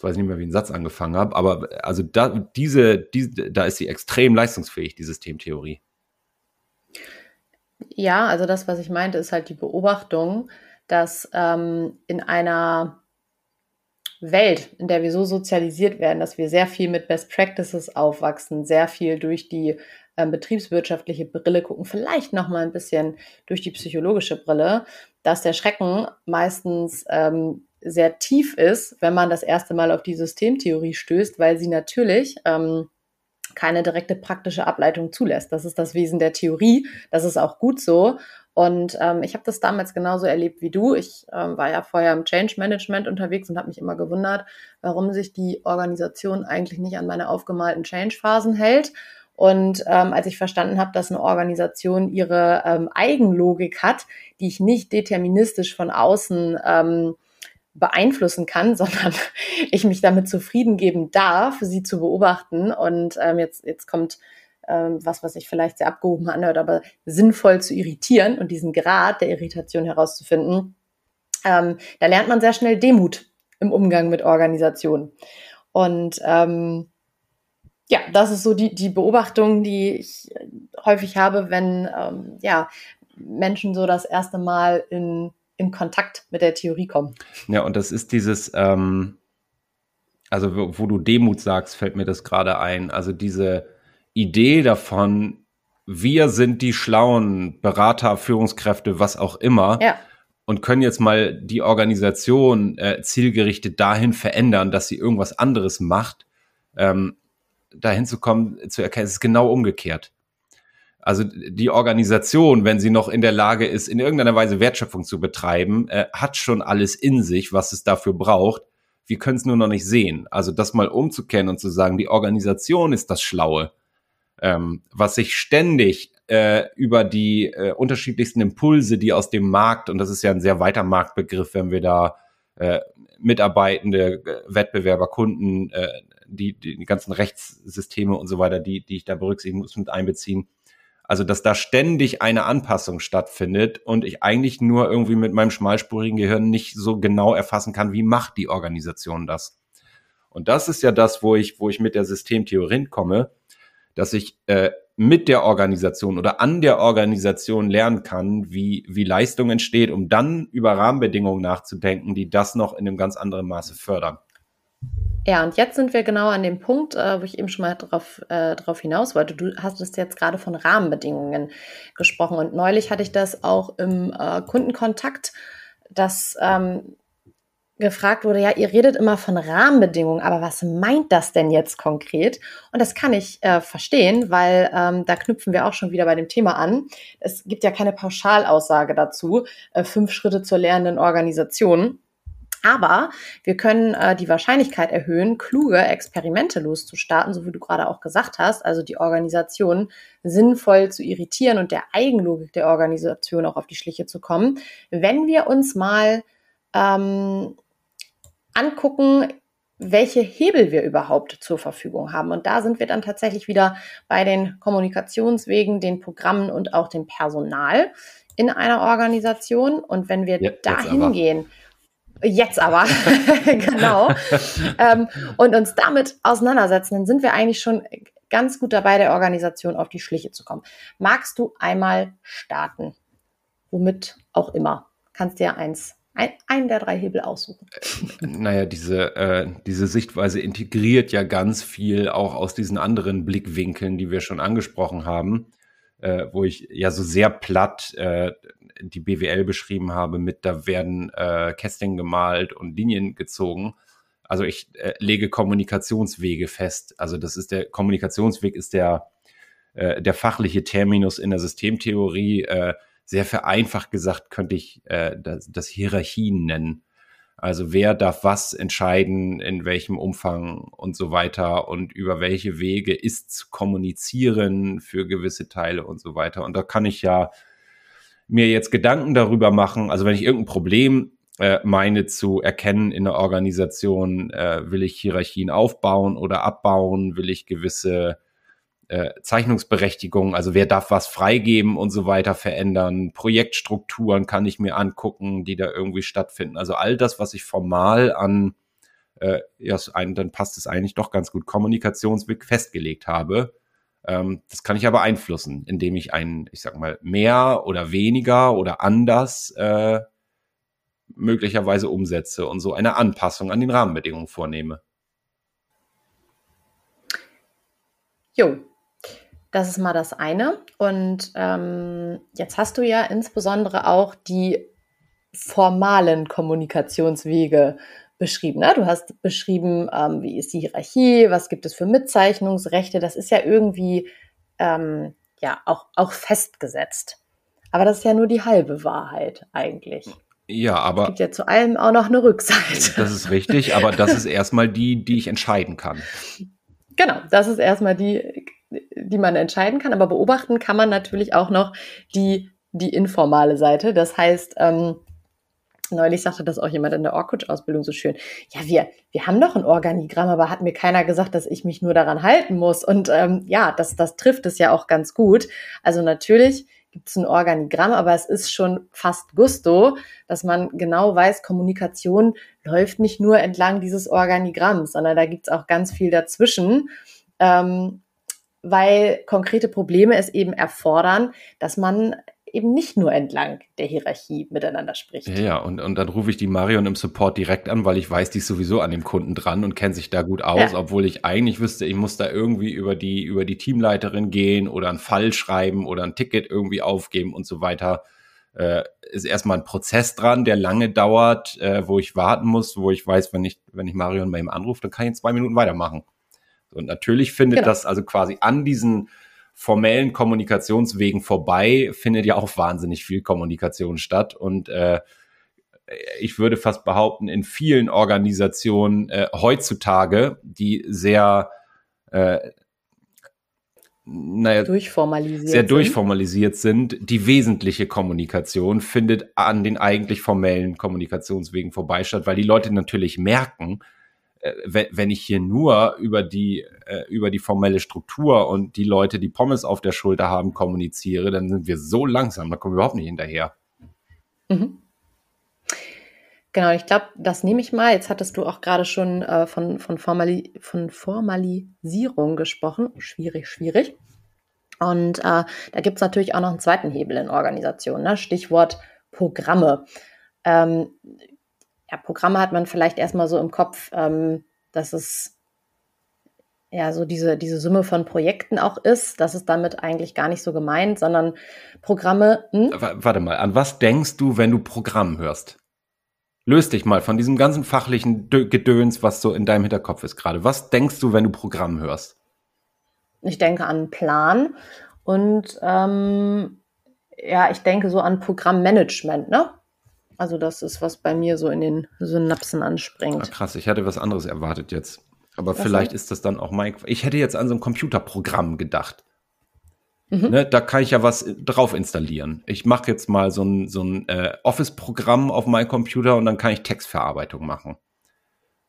Jetzt weiß ich nicht mehr, wie ich den Satz angefangen habe, aber also da, diese, diese, da ist sie extrem leistungsfähig, die Systemtheorie. Ja, also das, was ich meinte, ist halt die Beobachtung, dass ähm, in einer Welt, in der wir so sozialisiert werden, dass wir sehr viel mit Best Practices aufwachsen, sehr viel durch die ähm, betriebswirtschaftliche Brille gucken, vielleicht noch mal ein bisschen durch die psychologische Brille, dass der Schrecken meistens ähm, sehr tief ist, wenn man das erste Mal auf die Systemtheorie stößt, weil sie natürlich ähm, keine direkte praktische Ableitung zulässt. Das ist das Wesen der Theorie. Das ist auch gut so. Und ähm, ich habe das damals genauso erlebt wie du. Ich ähm, war ja vorher im Change Management unterwegs und habe mich immer gewundert, warum sich die Organisation eigentlich nicht an meine aufgemalten Change-Phasen hält. Und ähm, als ich verstanden habe, dass eine Organisation ihre ähm, Eigenlogik hat, die ich nicht deterministisch von außen ähm, beeinflussen kann, sondern ich mich damit zufrieden geben darf, sie zu beobachten. Und ähm, jetzt, jetzt kommt ähm, was, was sich vielleicht sehr abgehoben anhört, aber sinnvoll zu irritieren und diesen Grad der Irritation herauszufinden. Ähm, da lernt man sehr schnell Demut im Umgang mit Organisationen. Und ähm, ja, das ist so die, die Beobachtung, die ich häufig habe, wenn ähm, ja, Menschen so das erste Mal in in Kontakt mit der Theorie kommen. Ja, und das ist dieses, ähm, also wo, wo, du Demut sagst, fällt mir das gerade ein. Also diese Idee davon, wir sind die schlauen Berater, Führungskräfte, was auch immer. Ja. Und können jetzt mal die Organisation äh, zielgerichtet dahin verändern, dass sie irgendwas anderes macht, ähm, dahin zu kommen, zu erkennen, es ist genau umgekehrt. Also die Organisation, wenn sie noch in der Lage ist, in irgendeiner Weise Wertschöpfung zu betreiben, äh, hat schon alles in sich, was es dafür braucht. Wir können es nur noch nicht sehen. Also das mal umzukennen und zu sagen, die Organisation ist das Schlaue, ähm, was sich ständig äh, über die äh, unterschiedlichsten Impulse, die aus dem Markt, und das ist ja ein sehr weiter Marktbegriff, wenn wir da äh, Mitarbeitende, äh, Wettbewerber, Kunden, äh, die, die, ganzen Rechtssysteme und so weiter, die, die ich da berücksichtigen muss, mit einbeziehen, also, dass da ständig eine Anpassung stattfindet und ich eigentlich nur irgendwie mit meinem schmalspurigen Gehirn nicht so genau erfassen kann, wie macht die Organisation das. Und das ist ja das, wo ich, wo ich mit der Systemtheorie komme, dass ich äh, mit der Organisation oder an der Organisation lernen kann, wie, wie Leistung entsteht, um dann über Rahmenbedingungen nachzudenken, die das noch in einem ganz anderen Maße fördern. Ja, und jetzt sind wir genau an dem Punkt, äh, wo ich eben schon mal drauf, äh, drauf hinaus wollte. Du hast es jetzt gerade von Rahmenbedingungen gesprochen und neulich hatte ich das auch im äh, Kundenkontakt, dass ähm, gefragt wurde, ja, ihr redet immer von Rahmenbedingungen, aber was meint das denn jetzt konkret? Und das kann ich äh, verstehen, weil ähm, da knüpfen wir auch schon wieder bei dem Thema an. Es gibt ja keine Pauschalaussage dazu, äh, fünf Schritte zur lernenden Organisation. Aber wir können äh, die Wahrscheinlichkeit erhöhen, kluge Experimente loszustarten, so wie du gerade auch gesagt hast, also die Organisation sinnvoll zu irritieren und der Eigenlogik der Organisation auch auf die Schliche zu kommen, wenn wir uns mal ähm, angucken, welche Hebel wir überhaupt zur Verfügung haben. Und da sind wir dann tatsächlich wieder bei den Kommunikationswegen, den Programmen und auch dem Personal in einer Organisation. Und wenn wir ja, dahin gehen, Jetzt aber, genau. ähm, und uns damit auseinandersetzen, dann sind wir eigentlich schon ganz gut dabei, der Organisation auf die Schliche zu kommen. Magst du einmal starten? Womit auch immer. Kannst dir eins, ein, einen der drei Hebel aussuchen. Äh, naja, diese, äh, diese Sichtweise integriert ja ganz viel auch aus diesen anderen Blickwinkeln, die wir schon angesprochen haben, äh, wo ich ja so sehr platt äh, die BWL beschrieben habe, mit da werden äh, Kästchen gemalt und Linien gezogen. Also ich äh, lege Kommunikationswege fest. Also das ist der Kommunikationsweg ist der äh, der fachliche Terminus in der Systemtheorie. Äh, sehr vereinfacht gesagt könnte ich äh, das, das Hierarchien nennen. Also wer darf was entscheiden, in welchem Umfang und so weiter und über welche Wege ist zu kommunizieren für gewisse Teile und so weiter. Und da kann ich ja mir jetzt Gedanken darüber machen, also wenn ich irgendein Problem äh, meine zu erkennen in der Organisation, äh, will ich Hierarchien aufbauen oder abbauen, will ich gewisse äh, Zeichnungsberechtigungen, also wer darf was freigeben und so weiter verändern, Projektstrukturen kann ich mir angucken, die da irgendwie stattfinden. Also all das, was ich formal an, äh, ja, dann passt es eigentlich doch ganz gut, Kommunikationsweg festgelegt habe ähm, das kann ich aber beeinflussen, indem ich ein, ich sag mal, mehr oder weniger oder anders äh, möglicherweise umsetze und so eine Anpassung an den Rahmenbedingungen vornehme. Jo, das ist mal das eine. Und ähm, jetzt hast du ja insbesondere auch die formalen Kommunikationswege beschrieben. Ne? Du hast beschrieben, ähm, wie ist die Hierarchie, was gibt es für Mitzeichnungsrechte. Das ist ja irgendwie ähm, ja auch, auch festgesetzt. Aber das ist ja nur die halbe Wahrheit eigentlich. Ja, aber. Es gibt ja zu allem auch noch eine Rückseite. Das ist richtig, aber das ist erstmal die, die ich entscheiden kann. Genau, das ist erstmal die, die man entscheiden kann. Aber beobachten kann man natürlich auch noch die, die informale Seite. Das heißt, ähm, Neulich sagte das auch jemand in der Orkut-Ausbildung so schön. Ja, wir, wir haben doch ein Organigramm, aber hat mir keiner gesagt, dass ich mich nur daran halten muss. Und ähm, ja, das, das trifft es ja auch ganz gut. Also natürlich gibt es ein Organigramm, aber es ist schon fast Gusto, dass man genau weiß, Kommunikation läuft nicht nur entlang dieses Organigramms, sondern da gibt es auch ganz viel dazwischen. Ähm, weil konkrete Probleme es eben erfordern, dass man eben nicht nur entlang der Hierarchie miteinander spricht. Ja, und, und dann rufe ich die Marion im Support direkt an, weil ich weiß, die ist sowieso an dem Kunden dran und kennt sich da gut aus, ja. obwohl ich eigentlich wüsste, ich muss da irgendwie über die, über die Teamleiterin gehen oder einen Fall schreiben oder ein Ticket irgendwie aufgeben und so weiter. Äh, ist erstmal ein Prozess dran, der lange dauert, äh, wo ich warten muss, wo ich weiß, wenn ich, wenn ich Marion bei ihm anrufe, dann kann ich in zwei Minuten weitermachen. Und natürlich findet genau. das also quasi an diesen formellen Kommunikationswegen vorbei findet ja auch wahnsinnig viel Kommunikation statt. Und äh, ich würde fast behaupten, in vielen Organisationen äh, heutzutage, die sehr äh, naja, durchformalisiert sehr sind. durchformalisiert sind, die wesentliche Kommunikation findet an den eigentlich formellen Kommunikationswegen vorbei statt, weil die Leute natürlich merken, wenn ich hier nur über die, äh, über die formelle Struktur und die Leute, die Pommes auf der Schulter haben, kommuniziere, dann sind wir so langsam, da kommen wir überhaupt nicht hinterher. Mhm. Genau, ich glaube, das nehme ich mal. Jetzt hattest du auch gerade schon äh, von, von, Formali von Formalisierung gesprochen. Schwierig, schwierig. Und äh, da gibt es natürlich auch noch einen zweiten Hebel in Organisationen, ne? Stichwort Programme. Ähm, ja, Programme hat man vielleicht erstmal so im Kopf, ähm, dass es ja so diese, diese Summe von Projekten auch ist. Das ist damit eigentlich gar nicht so gemeint, sondern Programme. Hm? Warte mal, an was denkst du, wenn du Programm hörst? Löst dich mal von diesem ganzen fachlichen Gedöns, was so in deinem Hinterkopf ist gerade. Was denkst du, wenn du Programm hörst? Ich denke an Plan und ähm, ja, ich denke so an Programmmanagement, ne? Also das ist, was bei mir so in den Synapsen anspringt. Ah, krass, ich hatte was anderes erwartet jetzt. Aber was vielleicht ist das dann auch mein. Ich hätte jetzt an so ein Computerprogramm gedacht. Mhm. Ne, da kann ich ja was drauf installieren. Ich mache jetzt mal so ein, so ein äh, Office-Programm auf meinem Computer und dann kann ich Textverarbeitung machen.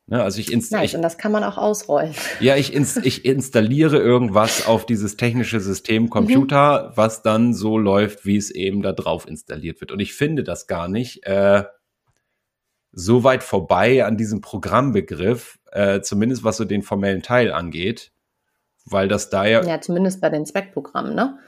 Ne, also ich, inst nice, ich und das kann man auch ausrollen. Ja, ich, ins ich installiere irgendwas auf dieses technische System Computer, mhm. was dann so läuft, wie es eben da drauf installiert wird. Und ich finde das gar nicht äh, so weit vorbei an diesem Programmbegriff, äh, zumindest was so den formellen Teil angeht, weil das da ja. Ja, zumindest bei den Zweckprogrammen, ne?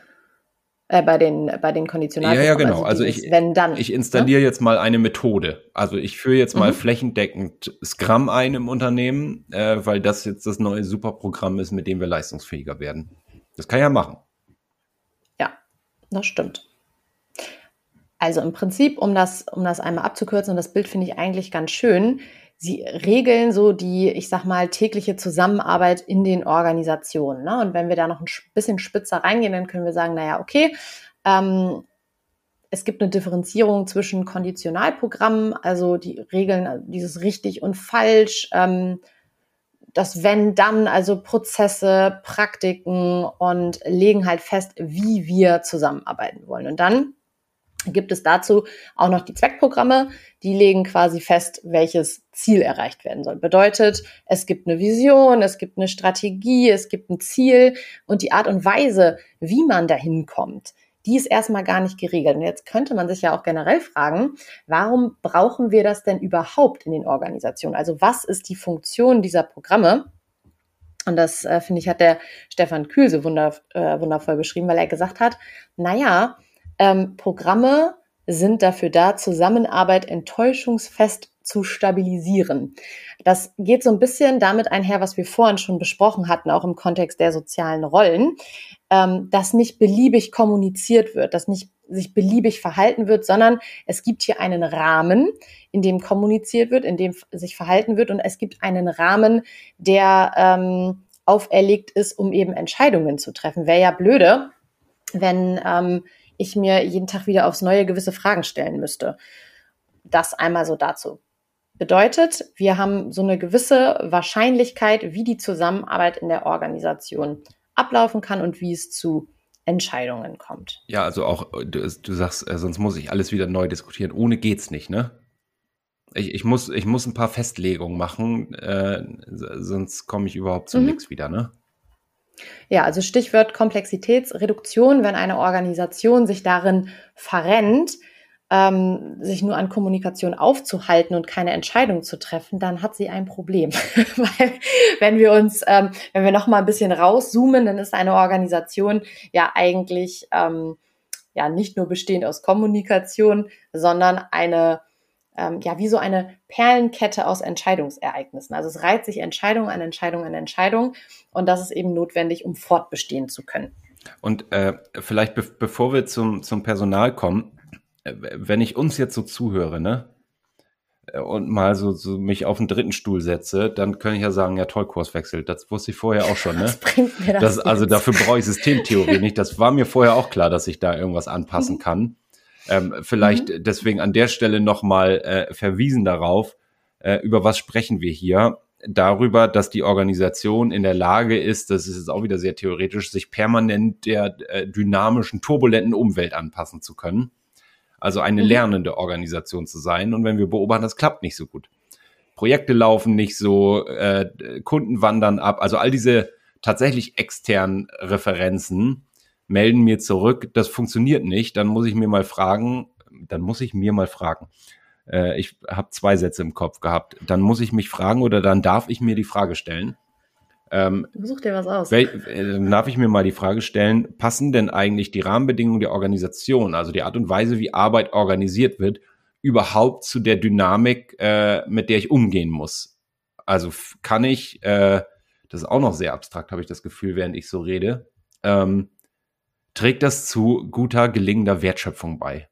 Äh, bei den, bei den Konditionalen. Ja, ja, genau. Also, also ich, wenn dann, ich installiere ne? jetzt mal eine Methode. Also ich führe jetzt mal mhm. flächendeckend Scrum ein im Unternehmen, äh, weil das jetzt das neue Superprogramm ist, mit dem wir leistungsfähiger werden. Das kann ich ja machen. Ja, das stimmt. Also im Prinzip, um das, um das einmal abzukürzen, und das Bild finde ich eigentlich ganz schön, sie regeln so die, ich sag mal, tägliche Zusammenarbeit in den Organisationen. Ne? Und wenn wir da noch ein bisschen spitzer reingehen, dann können wir sagen, naja, okay, ähm, es gibt eine Differenzierung zwischen Konditionalprogrammen, also die regeln dieses richtig und falsch, ähm, das wenn dann, also Prozesse, Praktiken und legen halt fest, wie wir zusammenarbeiten wollen. Und dann gibt es dazu auch noch die Zweckprogramme, die legen quasi fest, welches Ziel erreicht werden soll. Bedeutet, es gibt eine Vision, es gibt eine Strategie, es gibt ein Ziel und die Art und Weise, wie man dahin kommt, die ist erstmal gar nicht geregelt. Und jetzt könnte man sich ja auch generell fragen, warum brauchen wir das denn überhaupt in den Organisationen? Also was ist die Funktion dieser Programme? Und das, äh, finde ich, hat der Stefan Kühl so wunder, äh, wundervoll beschrieben, weil er gesagt hat, naja, ähm, Programme sind dafür da, Zusammenarbeit enttäuschungsfest zu stabilisieren. Das geht so ein bisschen damit einher, was wir vorhin schon besprochen hatten, auch im Kontext der sozialen Rollen, ähm, dass nicht beliebig kommuniziert wird, dass nicht sich beliebig verhalten wird, sondern es gibt hier einen Rahmen, in dem kommuniziert wird, in dem sich verhalten wird und es gibt einen Rahmen, der ähm, auferlegt ist, um eben Entscheidungen zu treffen. Wäre ja blöde, wenn ähm, ich mir jeden Tag wieder aufs Neue gewisse Fragen stellen müsste. Das einmal so dazu. Bedeutet, wir haben so eine gewisse Wahrscheinlichkeit, wie die Zusammenarbeit in der Organisation ablaufen kann und wie es zu Entscheidungen kommt. Ja, also auch, du, du sagst, äh, sonst muss ich alles wieder neu diskutieren. Ohne geht's nicht, ne? Ich, ich, muss, ich muss ein paar Festlegungen machen, äh, sonst komme ich überhaupt zu mhm. nichts wieder, ne? Ja, also Stichwort Komplexitätsreduktion, wenn eine Organisation sich darin verrennt, ähm, sich nur an Kommunikation aufzuhalten und keine Entscheidung zu treffen, dann hat sie ein Problem. Weil wenn wir uns, ähm, wenn wir noch mal ein bisschen rauszoomen, dann ist eine Organisation ja eigentlich ähm, ja nicht nur bestehend aus Kommunikation, sondern eine ähm, ja wie so eine Perlenkette aus Entscheidungsereignissen. Also es reiht sich Entscheidung an Entscheidung an Entscheidung und das ist eben notwendig, um fortbestehen zu können. Und äh, vielleicht be bevor wir zum, zum Personal kommen, äh, wenn ich uns jetzt so zuhöre, ne? Äh, und mal so, so mich auf den dritten Stuhl setze, dann kann ich ja sagen, ja toll, Kurswechsel. Das wusste ich vorher auch schon, ne? Was bringt mir das? das also dafür brauche ich Systemtheorie nicht. Das war mir vorher auch klar, dass ich da irgendwas anpassen kann. Ähm, vielleicht mhm. deswegen an der Stelle nochmal äh, verwiesen darauf, äh, über was sprechen wir hier? Darüber, dass die Organisation in der Lage ist, das ist jetzt auch wieder sehr theoretisch, sich permanent der äh, dynamischen, turbulenten Umwelt anpassen zu können. Also eine mhm. lernende Organisation zu sein. Und wenn wir beobachten, das klappt nicht so gut. Projekte laufen nicht so, äh, Kunden wandern ab, also all diese tatsächlich externen Referenzen melden mir zurück, das funktioniert nicht, dann muss ich mir mal fragen, dann muss ich mir mal fragen. Äh, ich habe zwei Sätze im Kopf gehabt. Dann muss ich mich fragen oder dann darf ich mir die Frage stellen. Ähm, Such dir was aus. Wel, äh, darf ich mir mal die Frage stellen, passen denn eigentlich die Rahmenbedingungen der Organisation, also die Art und Weise, wie Arbeit organisiert wird, überhaupt zu der Dynamik, äh, mit der ich umgehen muss? Also kann ich, äh, das ist auch noch sehr abstrakt, habe ich das Gefühl, während ich so rede, ähm, trägt das zu guter, gelingender Wertschöpfung bei.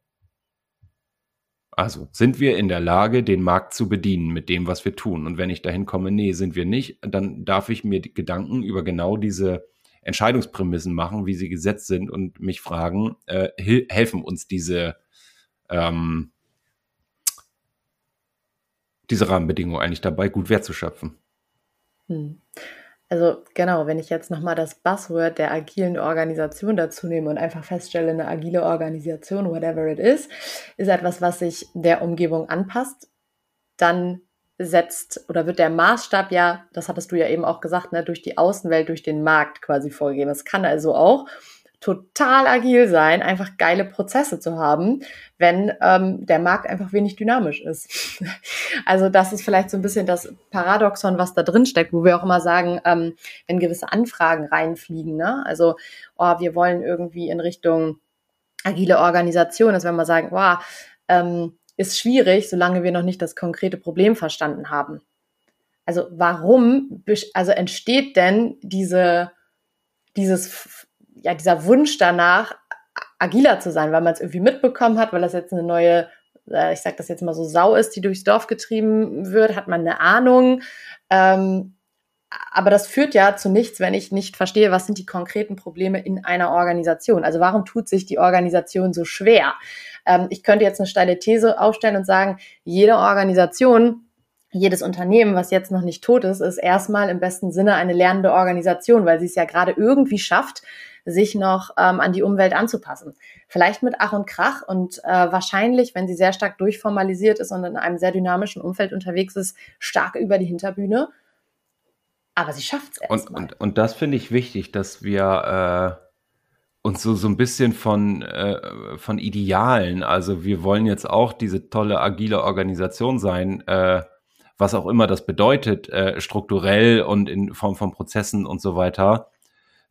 Also sind wir in der Lage, den Markt zu bedienen mit dem, was wir tun. Und wenn ich dahin komme, nee, sind wir nicht, dann darf ich mir Gedanken über genau diese Entscheidungsprämissen machen, wie sie gesetzt sind und mich fragen, äh, helfen uns diese, ähm, diese Rahmenbedingungen eigentlich dabei, gut Wert zu schöpfen? Hm. Also genau, wenn ich jetzt nochmal das Buzzword der agilen Organisation dazu nehme und einfach feststelle, eine agile Organisation, whatever it is, ist etwas, was sich der Umgebung anpasst, dann setzt oder wird der Maßstab ja, das hattest du ja eben auch gesagt, ne, durch die Außenwelt, durch den Markt quasi vorgegeben. Es kann also auch total agil sein, einfach geile Prozesse zu haben, wenn ähm, der Markt einfach wenig dynamisch ist. also das ist vielleicht so ein bisschen das Paradoxon, was da drin steckt, wo wir auch immer sagen, ähm, wenn gewisse Anfragen reinfliegen, ne? also oh, wir wollen irgendwie in Richtung agile Organisation, dass wenn wir sagen, wow, ähm, ist schwierig, solange wir noch nicht das konkrete Problem verstanden haben. Also warum, also entsteht denn diese, dieses ja, dieser Wunsch danach, agiler zu sein, weil man es irgendwie mitbekommen hat, weil das jetzt eine neue, äh, ich sag das jetzt mal so, Sau ist, die durchs Dorf getrieben wird, hat man eine Ahnung. Ähm, aber das führt ja zu nichts, wenn ich nicht verstehe, was sind die konkreten Probleme in einer Organisation. Also warum tut sich die Organisation so schwer? Ähm, ich könnte jetzt eine steile These aufstellen und sagen, jede Organisation jedes Unternehmen, was jetzt noch nicht tot ist, ist erstmal im besten Sinne eine lernende Organisation, weil sie es ja gerade irgendwie schafft, sich noch ähm, an die Umwelt anzupassen. Vielleicht mit Ach und Krach und äh, wahrscheinlich, wenn sie sehr stark durchformalisiert ist und in einem sehr dynamischen Umfeld unterwegs ist, stark über die Hinterbühne. Aber sie schafft es erst und, und, und das finde ich wichtig, dass wir äh, uns so, so ein bisschen von, äh, von Idealen, also wir wollen jetzt auch diese tolle agile Organisation sein, äh, was auch immer das bedeutet, äh, strukturell und in Form von Prozessen und so weiter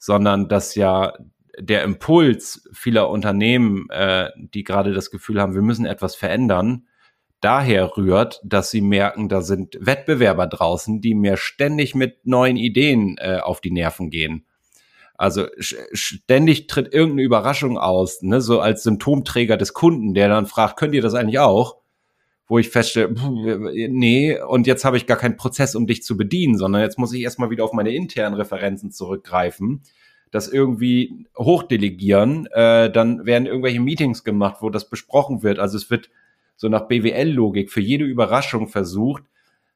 sondern dass ja der Impuls vieler Unternehmen, äh, die gerade das Gefühl haben, wir müssen etwas verändern, daher rührt, dass sie merken, da sind Wettbewerber draußen, die mir ständig mit neuen Ideen äh, auf die Nerven gehen. Also ständig tritt irgendeine Überraschung aus, ne, so als Symptomträger des Kunden, der dann fragt, könnt ihr das eigentlich auch? Wo ich feststelle, nee, und jetzt habe ich gar keinen Prozess, um dich zu bedienen, sondern jetzt muss ich erstmal wieder auf meine internen Referenzen zurückgreifen das irgendwie hochdelegieren, äh, dann werden irgendwelche Meetings gemacht, wo das besprochen wird. Also es wird so nach BWL-Logik für jede Überraschung versucht,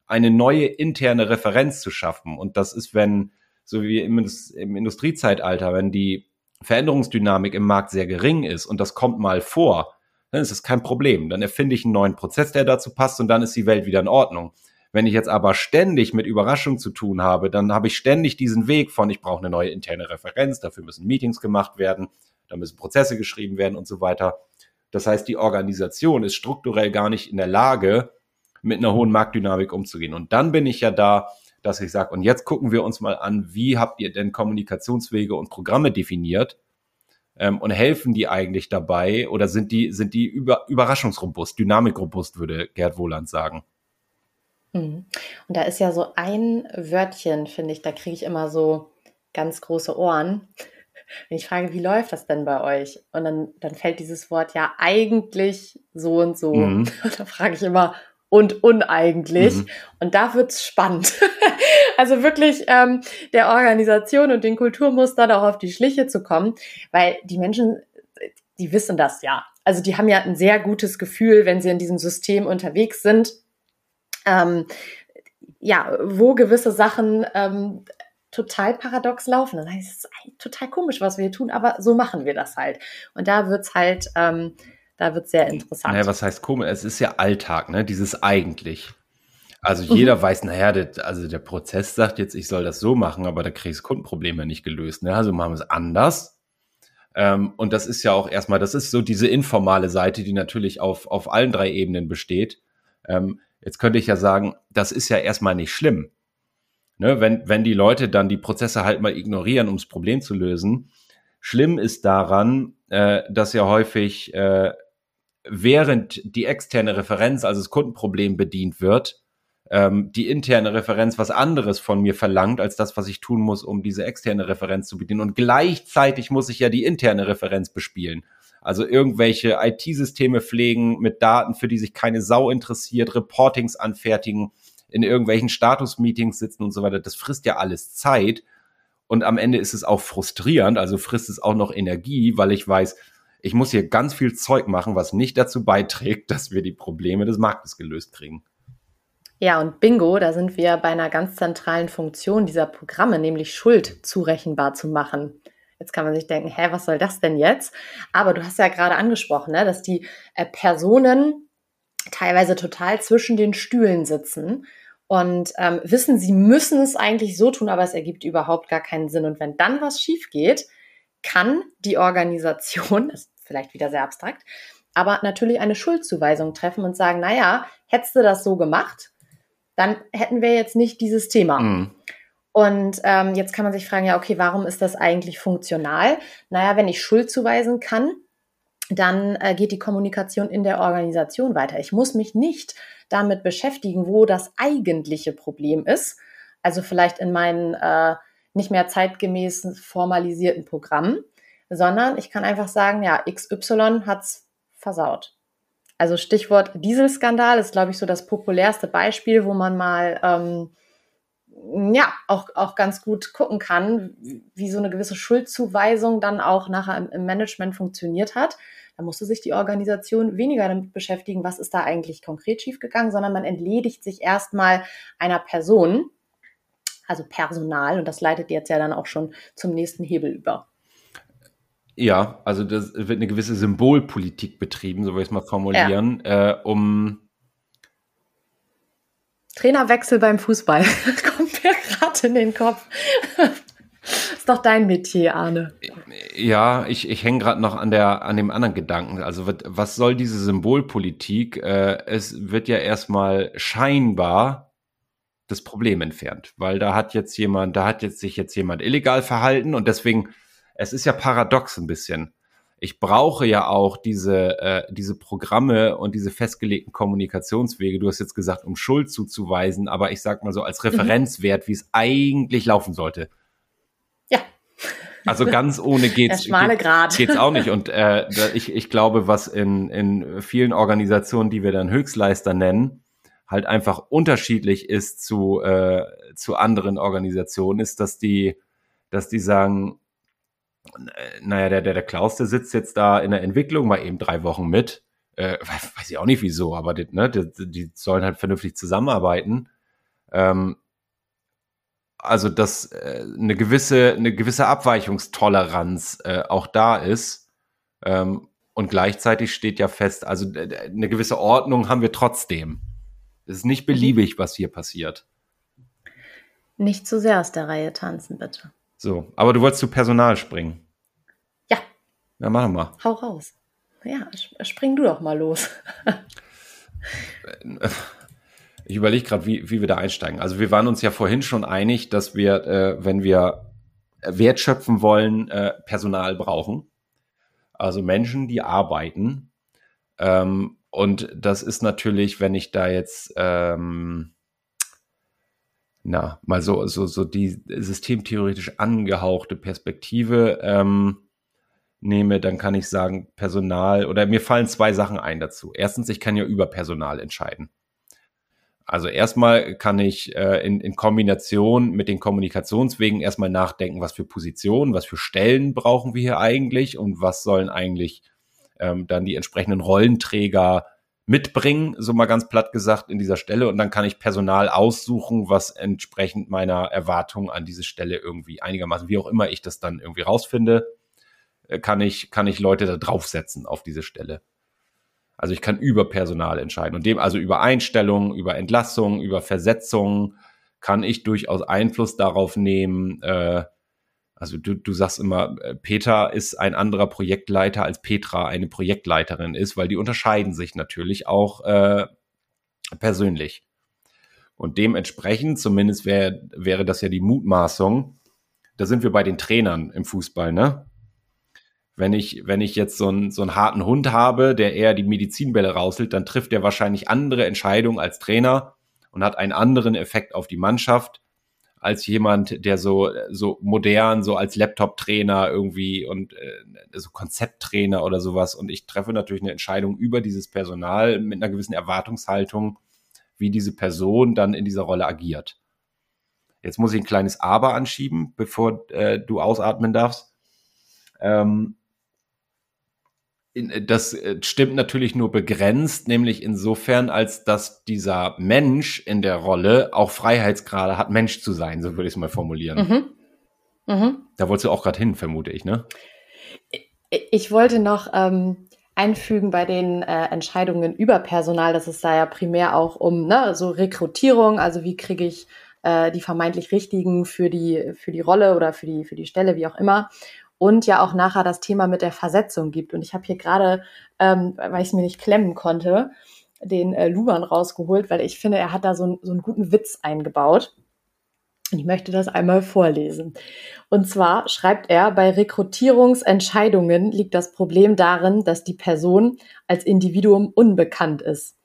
eine neue interne Referenz zu schaffen. Und das ist, wenn, so wie im, im Industriezeitalter, wenn die Veränderungsdynamik im Markt sehr gering ist und das kommt mal vor, dann ist das kein Problem. Dann erfinde ich einen neuen Prozess, der dazu passt und dann ist die Welt wieder in Ordnung. Wenn ich jetzt aber ständig mit Überraschung zu tun habe, dann habe ich ständig diesen Weg von, ich brauche eine neue interne Referenz, dafür müssen Meetings gemacht werden, da müssen Prozesse geschrieben werden und so weiter. Das heißt, die Organisation ist strukturell gar nicht in der Lage, mit einer hohen Marktdynamik umzugehen. Und dann bin ich ja da, dass ich sage, und jetzt gucken wir uns mal an, wie habt ihr denn Kommunikationswege und Programme definiert? Ähm, und helfen die eigentlich dabei oder sind die, sind die über, überraschungsrobust, dynamikrobust, würde Gerd Wohland sagen? Mhm. Und da ist ja so ein Wörtchen, finde ich, da kriege ich immer so ganz große Ohren. Wenn ich frage, wie läuft das denn bei euch? Und dann, dann fällt dieses Wort ja eigentlich so und so. Mhm. da frage ich immer, und uneigentlich. Mhm. Und da wird es spannend. also wirklich ähm, der Organisation und den Kulturmustern auch auf die Schliche zu kommen, weil die Menschen, die wissen das ja. Also die haben ja ein sehr gutes Gefühl, wenn sie in diesem System unterwegs sind ähm, ja, wo gewisse Sachen ähm, total paradox laufen. Das heißt, es ist total komisch, was wir hier tun, aber so machen wir das halt. Und da wird's halt, ähm, da wird's sehr interessant. Naja, was heißt komisch? Es ist ja Alltag, ne? Dieses eigentlich. Also jeder mhm. weiß, naja, der, also der Prozess sagt jetzt, ich soll das so machen, aber da kriegst du Kundenprobleme nicht gelöst. Ne? Also machen wir es anders. Ähm, und das ist ja auch erstmal, das ist so diese informale Seite, die natürlich auf, auf allen drei Ebenen besteht. Ähm, Jetzt könnte ich ja sagen, das ist ja erstmal nicht schlimm. Ne, wenn, wenn die Leute dann die Prozesse halt mal ignorieren, um das Problem zu lösen. Schlimm ist daran, äh, dass ja häufig, äh, während die externe Referenz, also das Kundenproblem bedient wird, ähm, die interne Referenz was anderes von mir verlangt, als das, was ich tun muss, um diese externe Referenz zu bedienen. Und gleichzeitig muss ich ja die interne Referenz bespielen. Also irgendwelche IT-Systeme pflegen mit Daten, für die sich keine Sau interessiert, Reportings anfertigen, in irgendwelchen Status-Meetings sitzen und so weiter. Das frisst ja alles Zeit. Und am Ende ist es auch frustrierend, also frisst es auch noch Energie, weil ich weiß, ich muss hier ganz viel Zeug machen, was nicht dazu beiträgt, dass wir die Probleme des Marktes gelöst kriegen. Ja, und bingo, da sind wir bei einer ganz zentralen Funktion dieser Programme, nämlich Schuld zurechenbar zu machen. Jetzt kann man sich denken, hä, was soll das denn jetzt? Aber du hast ja gerade angesprochen, ne, dass die äh, Personen teilweise total zwischen den Stühlen sitzen und ähm, wissen, sie müssen es eigentlich so tun, aber es ergibt überhaupt gar keinen Sinn. Und wenn dann was schief geht, kann die Organisation, ist vielleicht wieder sehr abstrakt, aber natürlich eine Schuldzuweisung treffen und sagen, naja, hättest du das so gemacht, dann hätten wir jetzt nicht dieses Thema. Mhm. Und ähm, jetzt kann man sich fragen, ja, okay, warum ist das eigentlich funktional? Naja, wenn ich Schuld zuweisen kann, dann äh, geht die Kommunikation in der Organisation weiter. Ich muss mich nicht damit beschäftigen, wo das eigentliche Problem ist. Also vielleicht in meinen äh, nicht mehr zeitgemäßen formalisierten Programmen, sondern ich kann einfach sagen, ja, XY hat's versaut. Also Stichwort Dieselskandal ist, glaube ich, so das populärste Beispiel, wo man mal ähm, ja auch, auch ganz gut gucken kann, wie so eine gewisse Schuldzuweisung dann auch nachher im, im Management funktioniert hat. Da musste sich die Organisation weniger damit beschäftigen, was ist da eigentlich konkret schiefgegangen, sondern man entledigt sich erstmal einer Person, also Personal, und das leitet jetzt ja dann auch schon zum nächsten Hebel über. Ja, also das wird eine gewisse Symbolpolitik betrieben, so will ich es mal formulieren, ja. äh, um Trainerwechsel beim Fußball. Kommt mir gerade in den Kopf. ist doch dein Metier, Arne. Ja, ich, ich hänge gerade noch an der an dem anderen Gedanken. Also was, was soll diese Symbolpolitik? Äh, es wird ja erstmal scheinbar das Problem entfernt, weil da hat jetzt jemand, da hat jetzt sich jetzt jemand illegal verhalten und deswegen es ist ja paradox ein bisschen. Ich brauche ja auch diese, äh, diese Programme und diese festgelegten Kommunikationswege. Du hast jetzt gesagt, um Schuld zuzuweisen, aber ich sag mal so als mhm. Referenzwert, mhm. wie es eigentlich laufen sollte. Ja. Also ganz ohne geht's, Der schmale Grad. geht's auch nicht. Und äh, ich, ich glaube, was in, in vielen Organisationen, die wir dann Höchstleister nennen, halt einfach unterschiedlich ist zu, äh, zu anderen Organisationen, ist, dass die, dass die sagen, naja, der, der, der Klaus, der sitzt jetzt da in der Entwicklung mal eben drei Wochen mit. Äh, weiß ich auch nicht wieso, aber die, ne, die, die sollen halt vernünftig zusammenarbeiten. Ähm, also, dass äh, eine gewisse, eine gewisse Abweichungstoleranz äh, auch da ist. Ähm, und gleichzeitig steht ja fest, also eine gewisse Ordnung haben wir trotzdem. Es ist nicht mhm. beliebig, was hier passiert. Nicht zu sehr aus der Reihe tanzen, bitte. So, aber du wolltest zu Personal springen. Ja. Ja, mach mal. Hau raus. Ja, spring du doch mal los. ich überlege gerade, wie, wie wir da einsteigen. Also wir waren uns ja vorhin schon einig, dass wir, äh, wenn wir Wert schöpfen wollen, äh, Personal brauchen. Also Menschen, die arbeiten. Ähm, und das ist natürlich, wenn ich da jetzt ähm, na, mal so, so, so die systemtheoretisch angehauchte Perspektive ähm, nehme, dann kann ich sagen, Personal oder mir fallen zwei Sachen ein dazu. Erstens, ich kann ja über Personal entscheiden. Also erstmal kann ich äh, in, in Kombination mit den Kommunikationswegen erstmal nachdenken, was für Positionen, was für Stellen brauchen wir hier eigentlich und was sollen eigentlich ähm, dann die entsprechenden Rollenträger mitbringen, so mal ganz platt gesagt, in dieser Stelle. Und dann kann ich Personal aussuchen, was entsprechend meiner Erwartung an diese Stelle irgendwie einigermaßen, wie auch immer ich das dann irgendwie rausfinde, äh, kann ich, kann ich Leute da draufsetzen auf diese Stelle. Also ich kann über Personal entscheiden und dem, also über Einstellungen, über Entlassungen, über Versetzungen kann ich durchaus Einfluss darauf nehmen, äh, also du, du sagst immer, äh, Peter ist ein anderer Projektleiter als Petra eine Projektleiterin ist, weil die unterscheiden sich natürlich auch äh, persönlich. Und dementsprechend, zumindest wär, wäre das ja die Mutmaßung, da sind wir bei den Trainern im Fußball, ne? Wenn ich, wenn ich jetzt so einen, so einen harten Hund habe, der eher die Medizinbälle rauselt, dann trifft er wahrscheinlich andere Entscheidungen als Trainer und hat einen anderen Effekt auf die Mannschaft als jemand, der so, so modern, so als Laptop-Trainer irgendwie und äh, so Konzepttrainer oder sowas. Und ich treffe natürlich eine Entscheidung über dieses Personal mit einer gewissen Erwartungshaltung, wie diese Person dann in dieser Rolle agiert. Jetzt muss ich ein kleines Aber anschieben, bevor äh, du ausatmen darfst. Ähm, das äh, stimmt natürlich nur begrenzt, nämlich insofern, als dass dieser Mensch in der Rolle auch Freiheitsgrade hat, Mensch zu sein, so würde ich es mal formulieren. Mhm. Mhm. Da wolltest du auch gerade hin, vermute ich, ne? Ich wollte noch ähm, einfügen bei den äh, Entscheidungen über Personal, dass es da ja primär auch um ne, so Rekrutierung, also wie kriege ich äh, die vermeintlich richtigen für die für die Rolle oder für die für die Stelle, wie auch immer und ja auch nachher das Thema mit der Versetzung gibt. Und ich habe hier gerade, ähm, weil ich es mir nicht klemmen konnte, den äh, Luban rausgeholt, weil ich finde, er hat da so, so einen guten Witz eingebaut. Und ich möchte das einmal vorlesen. Und zwar schreibt er, bei Rekrutierungsentscheidungen liegt das Problem darin, dass die Person als Individuum unbekannt ist.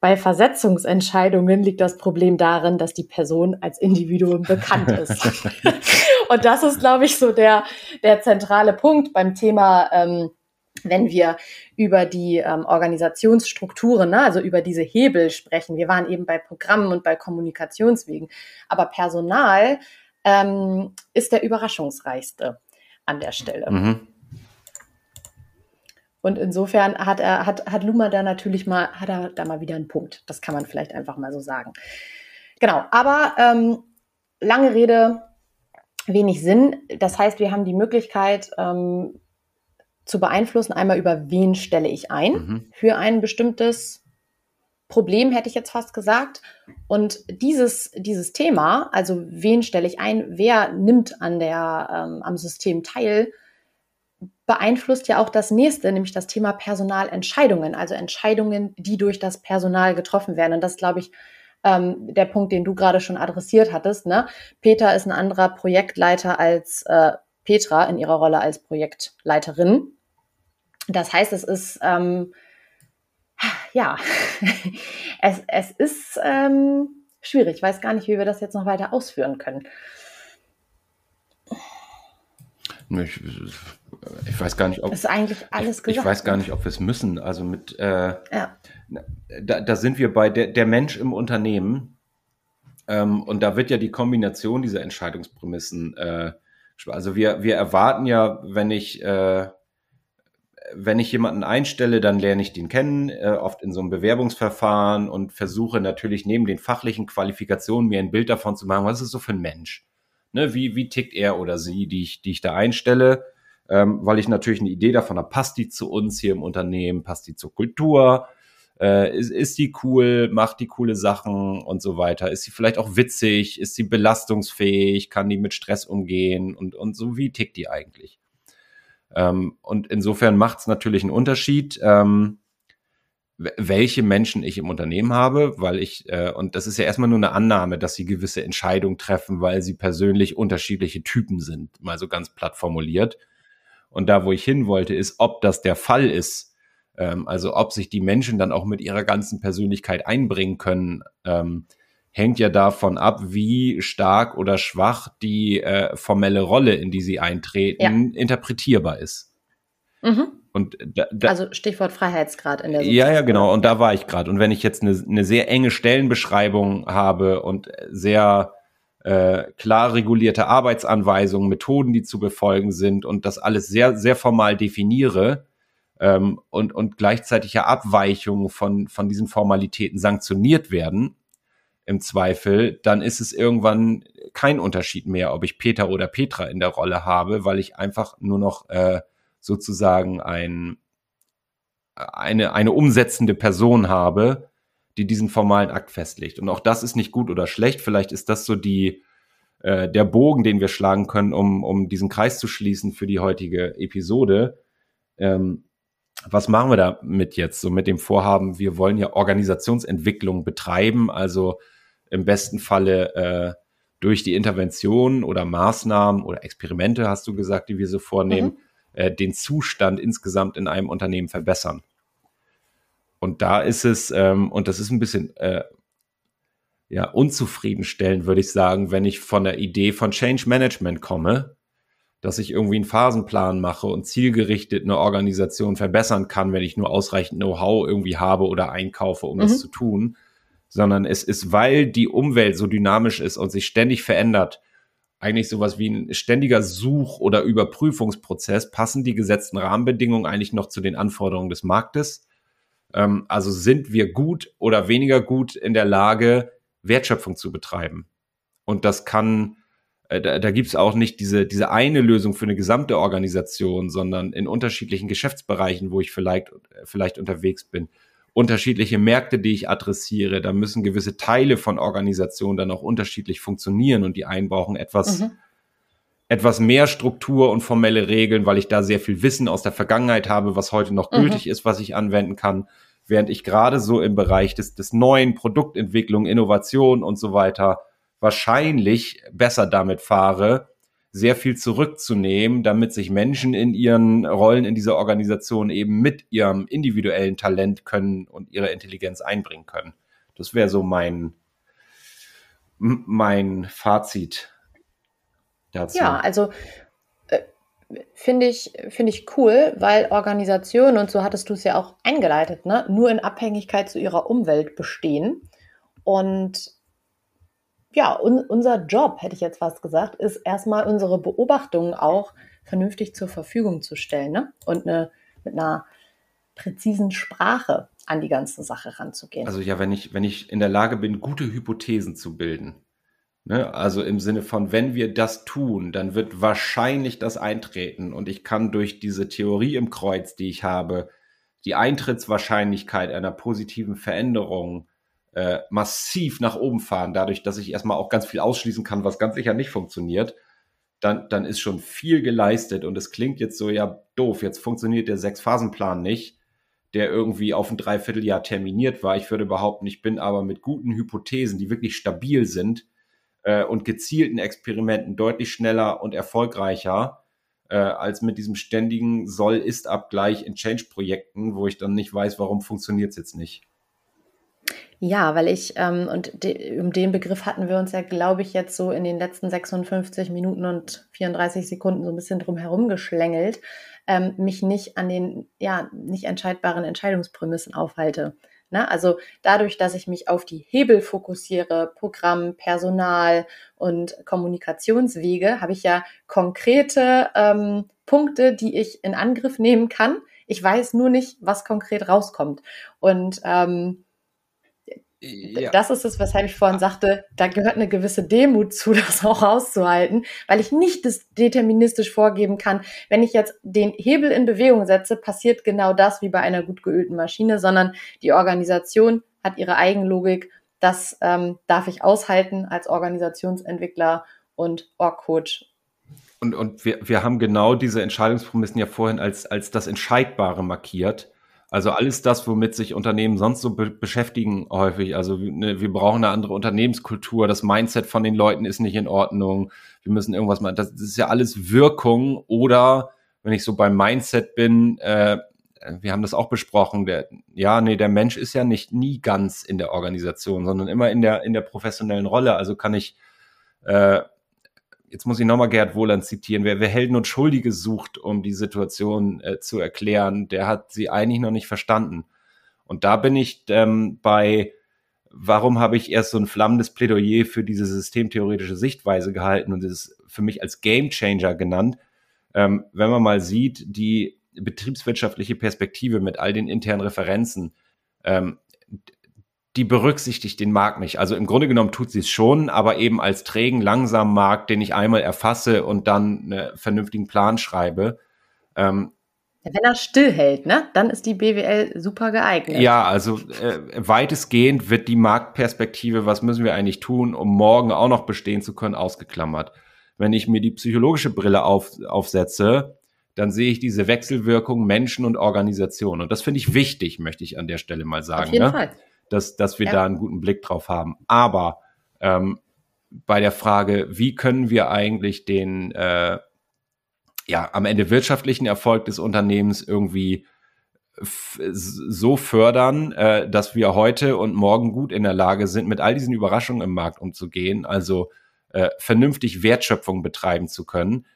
Bei Versetzungsentscheidungen liegt das Problem darin, dass die Person als Individuum bekannt ist. Und das ist, glaube ich, so der, der zentrale Punkt beim Thema, ähm, wenn wir über die ähm, Organisationsstrukturen, ne, also über diese Hebel sprechen. Wir waren eben bei Programmen und bei Kommunikationswegen. Aber Personal ähm, ist der überraschungsreichste an der Stelle. Mhm. Und insofern hat er, hat, hat Luma da natürlich mal, hat er da mal wieder einen Punkt. Das kann man vielleicht einfach mal so sagen. Genau, aber ähm, lange Rede, wenig Sinn. Das heißt, wir haben die Möglichkeit ähm, zu beeinflussen, einmal über wen stelle ich ein mhm. für ein bestimmtes Problem, hätte ich jetzt fast gesagt. Und dieses, dieses Thema, also wen stelle ich ein, wer nimmt an der, ähm, am System teil, beeinflusst ja auch das nächste, nämlich das Thema Personalentscheidungen, also Entscheidungen, die durch das Personal getroffen werden. Und das, glaube ich, ähm, der Punkt, den du gerade schon adressiert hattest. Ne? Peter ist ein anderer Projektleiter als äh, Petra in ihrer Rolle als Projektleiterin. Das heißt, es ist ähm, ja, es, es ist ähm, schwierig. Ich weiß gar nicht, wie wir das jetzt noch weiter ausführen können. Ich, ich weiß gar nicht, ob. Das ist eigentlich alles ich, gesagt. Ich weiß gar nicht, ob wir es müssen. Also mit. Äh, ja. Da, da sind wir bei der, der Mensch im Unternehmen. Ähm, und da wird ja die Kombination dieser Entscheidungsprämissen. Äh, also wir, wir erwarten ja, wenn ich. Äh, wenn ich jemanden einstelle, dann lerne ich den kennen, äh, oft in so einem Bewerbungsverfahren und versuche natürlich neben den fachlichen Qualifikationen mir ein Bild davon zu machen, was ist so für ein Mensch? Ne, wie, wie tickt er oder sie, die ich, die ich da einstelle? ähm, weil ich natürlich eine Idee davon habe, passt die zu uns hier im Unternehmen, passt die zur Kultur, äh, ist, ist die cool, macht die coole Sachen und so weiter, ist sie vielleicht auch witzig, ist sie belastungsfähig, kann die mit Stress umgehen? Und, und so, wie tickt die eigentlich? Ähm, und insofern macht es natürlich einen Unterschied, ähm, welche Menschen ich im Unternehmen habe, weil ich, äh, und das ist ja erstmal nur eine Annahme, dass sie gewisse Entscheidungen treffen, weil sie persönlich unterschiedliche Typen sind, mal so ganz platt formuliert. Und da, wo ich hin wollte, ist, ob das der Fall ist. Ähm, also ob sich die Menschen dann auch mit ihrer ganzen Persönlichkeit einbringen können, ähm, hängt ja davon ab, wie stark oder schwach die äh, formelle Rolle, in die sie eintreten, ja. interpretierbar ist. Mhm. Und da, da, also Stichwort Freiheitsgrad in der Sozial Ja, ja, genau. Und da war ich gerade. Und wenn ich jetzt eine, eine sehr enge Stellenbeschreibung habe und sehr äh, klar regulierte Arbeitsanweisungen, Methoden, die zu befolgen sind und das alles sehr, sehr formal definiere ähm, und, und gleichzeitig ja Abweichungen von, von diesen Formalitäten sanktioniert werden, im Zweifel, dann ist es irgendwann kein Unterschied mehr, ob ich Peter oder Petra in der Rolle habe, weil ich einfach nur noch äh, sozusagen ein, eine, eine umsetzende Person habe, die diesen formalen Akt festlegt. Und auch das ist nicht gut oder schlecht. Vielleicht ist das so die, äh, der Bogen, den wir schlagen können, um, um diesen Kreis zu schließen für die heutige Episode. Ähm, was machen wir damit jetzt? So mit dem Vorhaben, wir wollen ja Organisationsentwicklung betreiben, also im besten Falle äh, durch die Intervention oder Maßnahmen oder Experimente, hast du gesagt, die wir so vornehmen, mhm. Äh, den Zustand insgesamt in einem Unternehmen verbessern. Und da ist es, ähm, und das ist ein bisschen äh, ja, unzufriedenstellend, würde ich sagen, wenn ich von der Idee von Change Management komme, dass ich irgendwie einen Phasenplan mache und zielgerichtet eine Organisation verbessern kann, wenn ich nur ausreichend Know-how irgendwie habe oder einkaufe, um mhm. das zu tun, sondern es ist, weil die Umwelt so dynamisch ist und sich ständig verändert, eigentlich sowas wie ein ständiger Such- oder Überprüfungsprozess. Passen die gesetzten Rahmenbedingungen eigentlich noch zu den Anforderungen des Marktes? Ähm, also sind wir gut oder weniger gut in der Lage, Wertschöpfung zu betreiben? Und das kann, äh, da, da gibt es auch nicht diese, diese eine Lösung für eine gesamte Organisation, sondern in unterschiedlichen Geschäftsbereichen, wo ich vielleicht, vielleicht unterwegs bin, unterschiedliche Märkte, die ich adressiere. Da müssen gewisse Teile von Organisationen dann auch unterschiedlich funktionieren und die einen brauchen etwas, mhm. etwas mehr Struktur und formelle Regeln, weil ich da sehr viel Wissen aus der Vergangenheit habe, was heute noch mhm. gültig ist, was ich anwenden kann. Während ich gerade so im Bereich des, des neuen Produktentwicklung, Innovation und so weiter wahrscheinlich besser damit fahre, sehr viel zurückzunehmen, damit sich Menschen in ihren Rollen in dieser Organisation eben mit ihrem individuellen Talent können und ihre Intelligenz einbringen können. Das wäre so mein, mein Fazit dazu. Ja, also äh, finde ich, finde ich cool, weil Organisationen, und so hattest du es ja auch eingeleitet, ne, nur in Abhängigkeit zu ihrer Umwelt bestehen. Und ja, un unser Job, hätte ich jetzt fast gesagt, ist erstmal unsere Beobachtungen auch vernünftig zur Verfügung zu stellen ne? und eine, mit einer präzisen Sprache an die ganze Sache ranzugehen. Also ja, wenn ich, wenn ich in der Lage bin, gute Hypothesen zu bilden, ne? also im Sinne von, wenn wir das tun, dann wird wahrscheinlich das eintreten und ich kann durch diese Theorie im Kreuz, die ich habe, die Eintrittswahrscheinlichkeit einer positiven Veränderung äh, massiv nach oben fahren, dadurch, dass ich erstmal auch ganz viel ausschließen kann, was ganz sicher nicht funktioniert, dann, dann ist schon viel geleistet. Und es klingt jetzt so, ja, doof, jetzt funktioniert der Sechs-Phasen-Plan nicht, der irgendwie auf ein Dreivierteljahr terminiert war. Ich würde behaupten, ich bin aber mit guten Hypothesen, die wirklich stabil sind äh, und gezielten Experimenten deutlich schneller und erfolgreicher äh, als mit diesem ständigen Soll-Ist-Abgleich in Change-Projekten, wo ich dann nicht weiß, warum funktioniert es jetzt nicht. Ja, weil ich, ähm, und de, um den Begriff hatten wir uns ja, glaube ich, jetzt so in den letzten 56 Minuten und 34 Sekunden so ein bisschen drum herum geschlängelt, ähm, mich nicht an den, ja, nicht entscheidbaren Entscheidungsprämissen aufhalte. Ne? Also dadurch, dass ich mich auf die Hebel fokussiere, Programm, Personal und Kommunikationswege, habe ich ja konkrete ähm, Punkte, die ich in Angriff nehmen kann. Ich weiß nur nicht, was konkret rauskommt. Und ähm, ja. Das ist es, weshalb ich vorhin sagte, da gehört eine gewisse Demut zu, das auch auszuhalten, weil ich nicht das deterministisch vorgeben kann, wenn ich jetzt den Hebel in Bewegung setze, passiert genau das wie bei einer gut geölten Maschine, sondern die Organisation hat ihre Eigenlogik. Das ähm, darf ich aushalten als Organisationsentwickler und Org-Coach. Und, und wir, wir haben genau diese Entscheidungsprämissen ja vorhin als, als das Entscheidbare markiert. Also alles das, womit sich Unternehmen sonst so be beschäftigen häufig. Also ne, wir brauchen eine andere Unternehmenskultur. Das Mindset von den Leuten ist nicht in Ordnung. Wir müssen irgendwas machen. Das, das ist ja alles Wirkung. Oder wenn ich so beim Mindset bin, äh, wir haben das auch besprochen. Der, ja, nee, der Mensch ist ja nicht nie ganz in der Organisation, sondern immer in der in der professionellen Rolle. Also kann ich äh, jetzt muss ich nochmal Gerd Wohland zitieren, wer, wer Helden und Schuldige sucht, um die Situation äh, zu erklären, der hat sie eigentlich noch nicht verstanden. Und da bin ich ähm, bei, warum habe ich erst so ein flammendes Plädoyer für diese systemtheoretische Sichtweise gehalten und es für mich als Game Changer genannt. Ähm, wenn man mal sieht, die betriebswirtschaftliche Perspektive mit all den internen Referenzen, ähm, die berücksichtigt den Markt nicht. Also im Grunde genommen tut sie es schon, aber eben als trägen, langsamen Markt, den ich einmal erfasse und dann einen vernünftigen Plan schreibe. Ähm, wenn er stillhält, ne, dann ist die BWL super geeignet. Ja, also äh, weitestgehend wird die Marktperspektive, was müssen wir eigentlich tun, um morgen auch noch bestehen zu können, ausgeklammert. Wenn ich mir die psychologische Brille auf, aufsetze, dann sehe ich diese Wechselwirkung Menschen und Organisationen. Und das finde ich wichtig, möchte ich an der Stelle mal sagen. Auf jeden ne? Fall dass, dass wir ja. da einen guten Blick drauf haben. Aber ähm, bei der Frage, wie können wir eigentlich den äh, ja am Ende wirtschaftlichen Erfolg des Unternehmens irgendwie so fördern, äh, dass wir heute und morgen gut in der Lage sind, mit all diesen Überraschungen im Markt umzugehen, also äh, vernünftig Wertschöpfung betreiben zu können.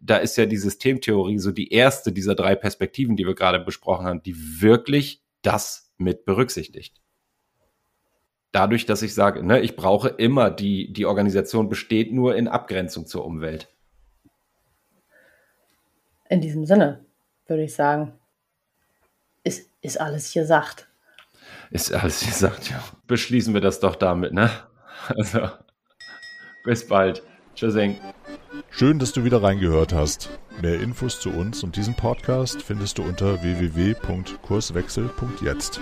Da ist ja die Systemtheorie so die erste dieser drei Perspektiven, die wir gerade besprochen haben, die wirklich das mit berücksichtigt. Dadurch, dass ich sage, ne, ich brauche immer die, die Organisation besteht nur in Abgrenzung zur Umwelt. In diesem Sinne würde ich sagen, ist, ist alles gesagt. Ist alles gesagt, ja. Beschließen wir das doch damit, ne? Also, bis bald. Tschüssing. Schön, dass du wieder reingehört hast. Mehr Infos zu uns und diesem Podcast findest du unter www.kurswechsel.jetzt.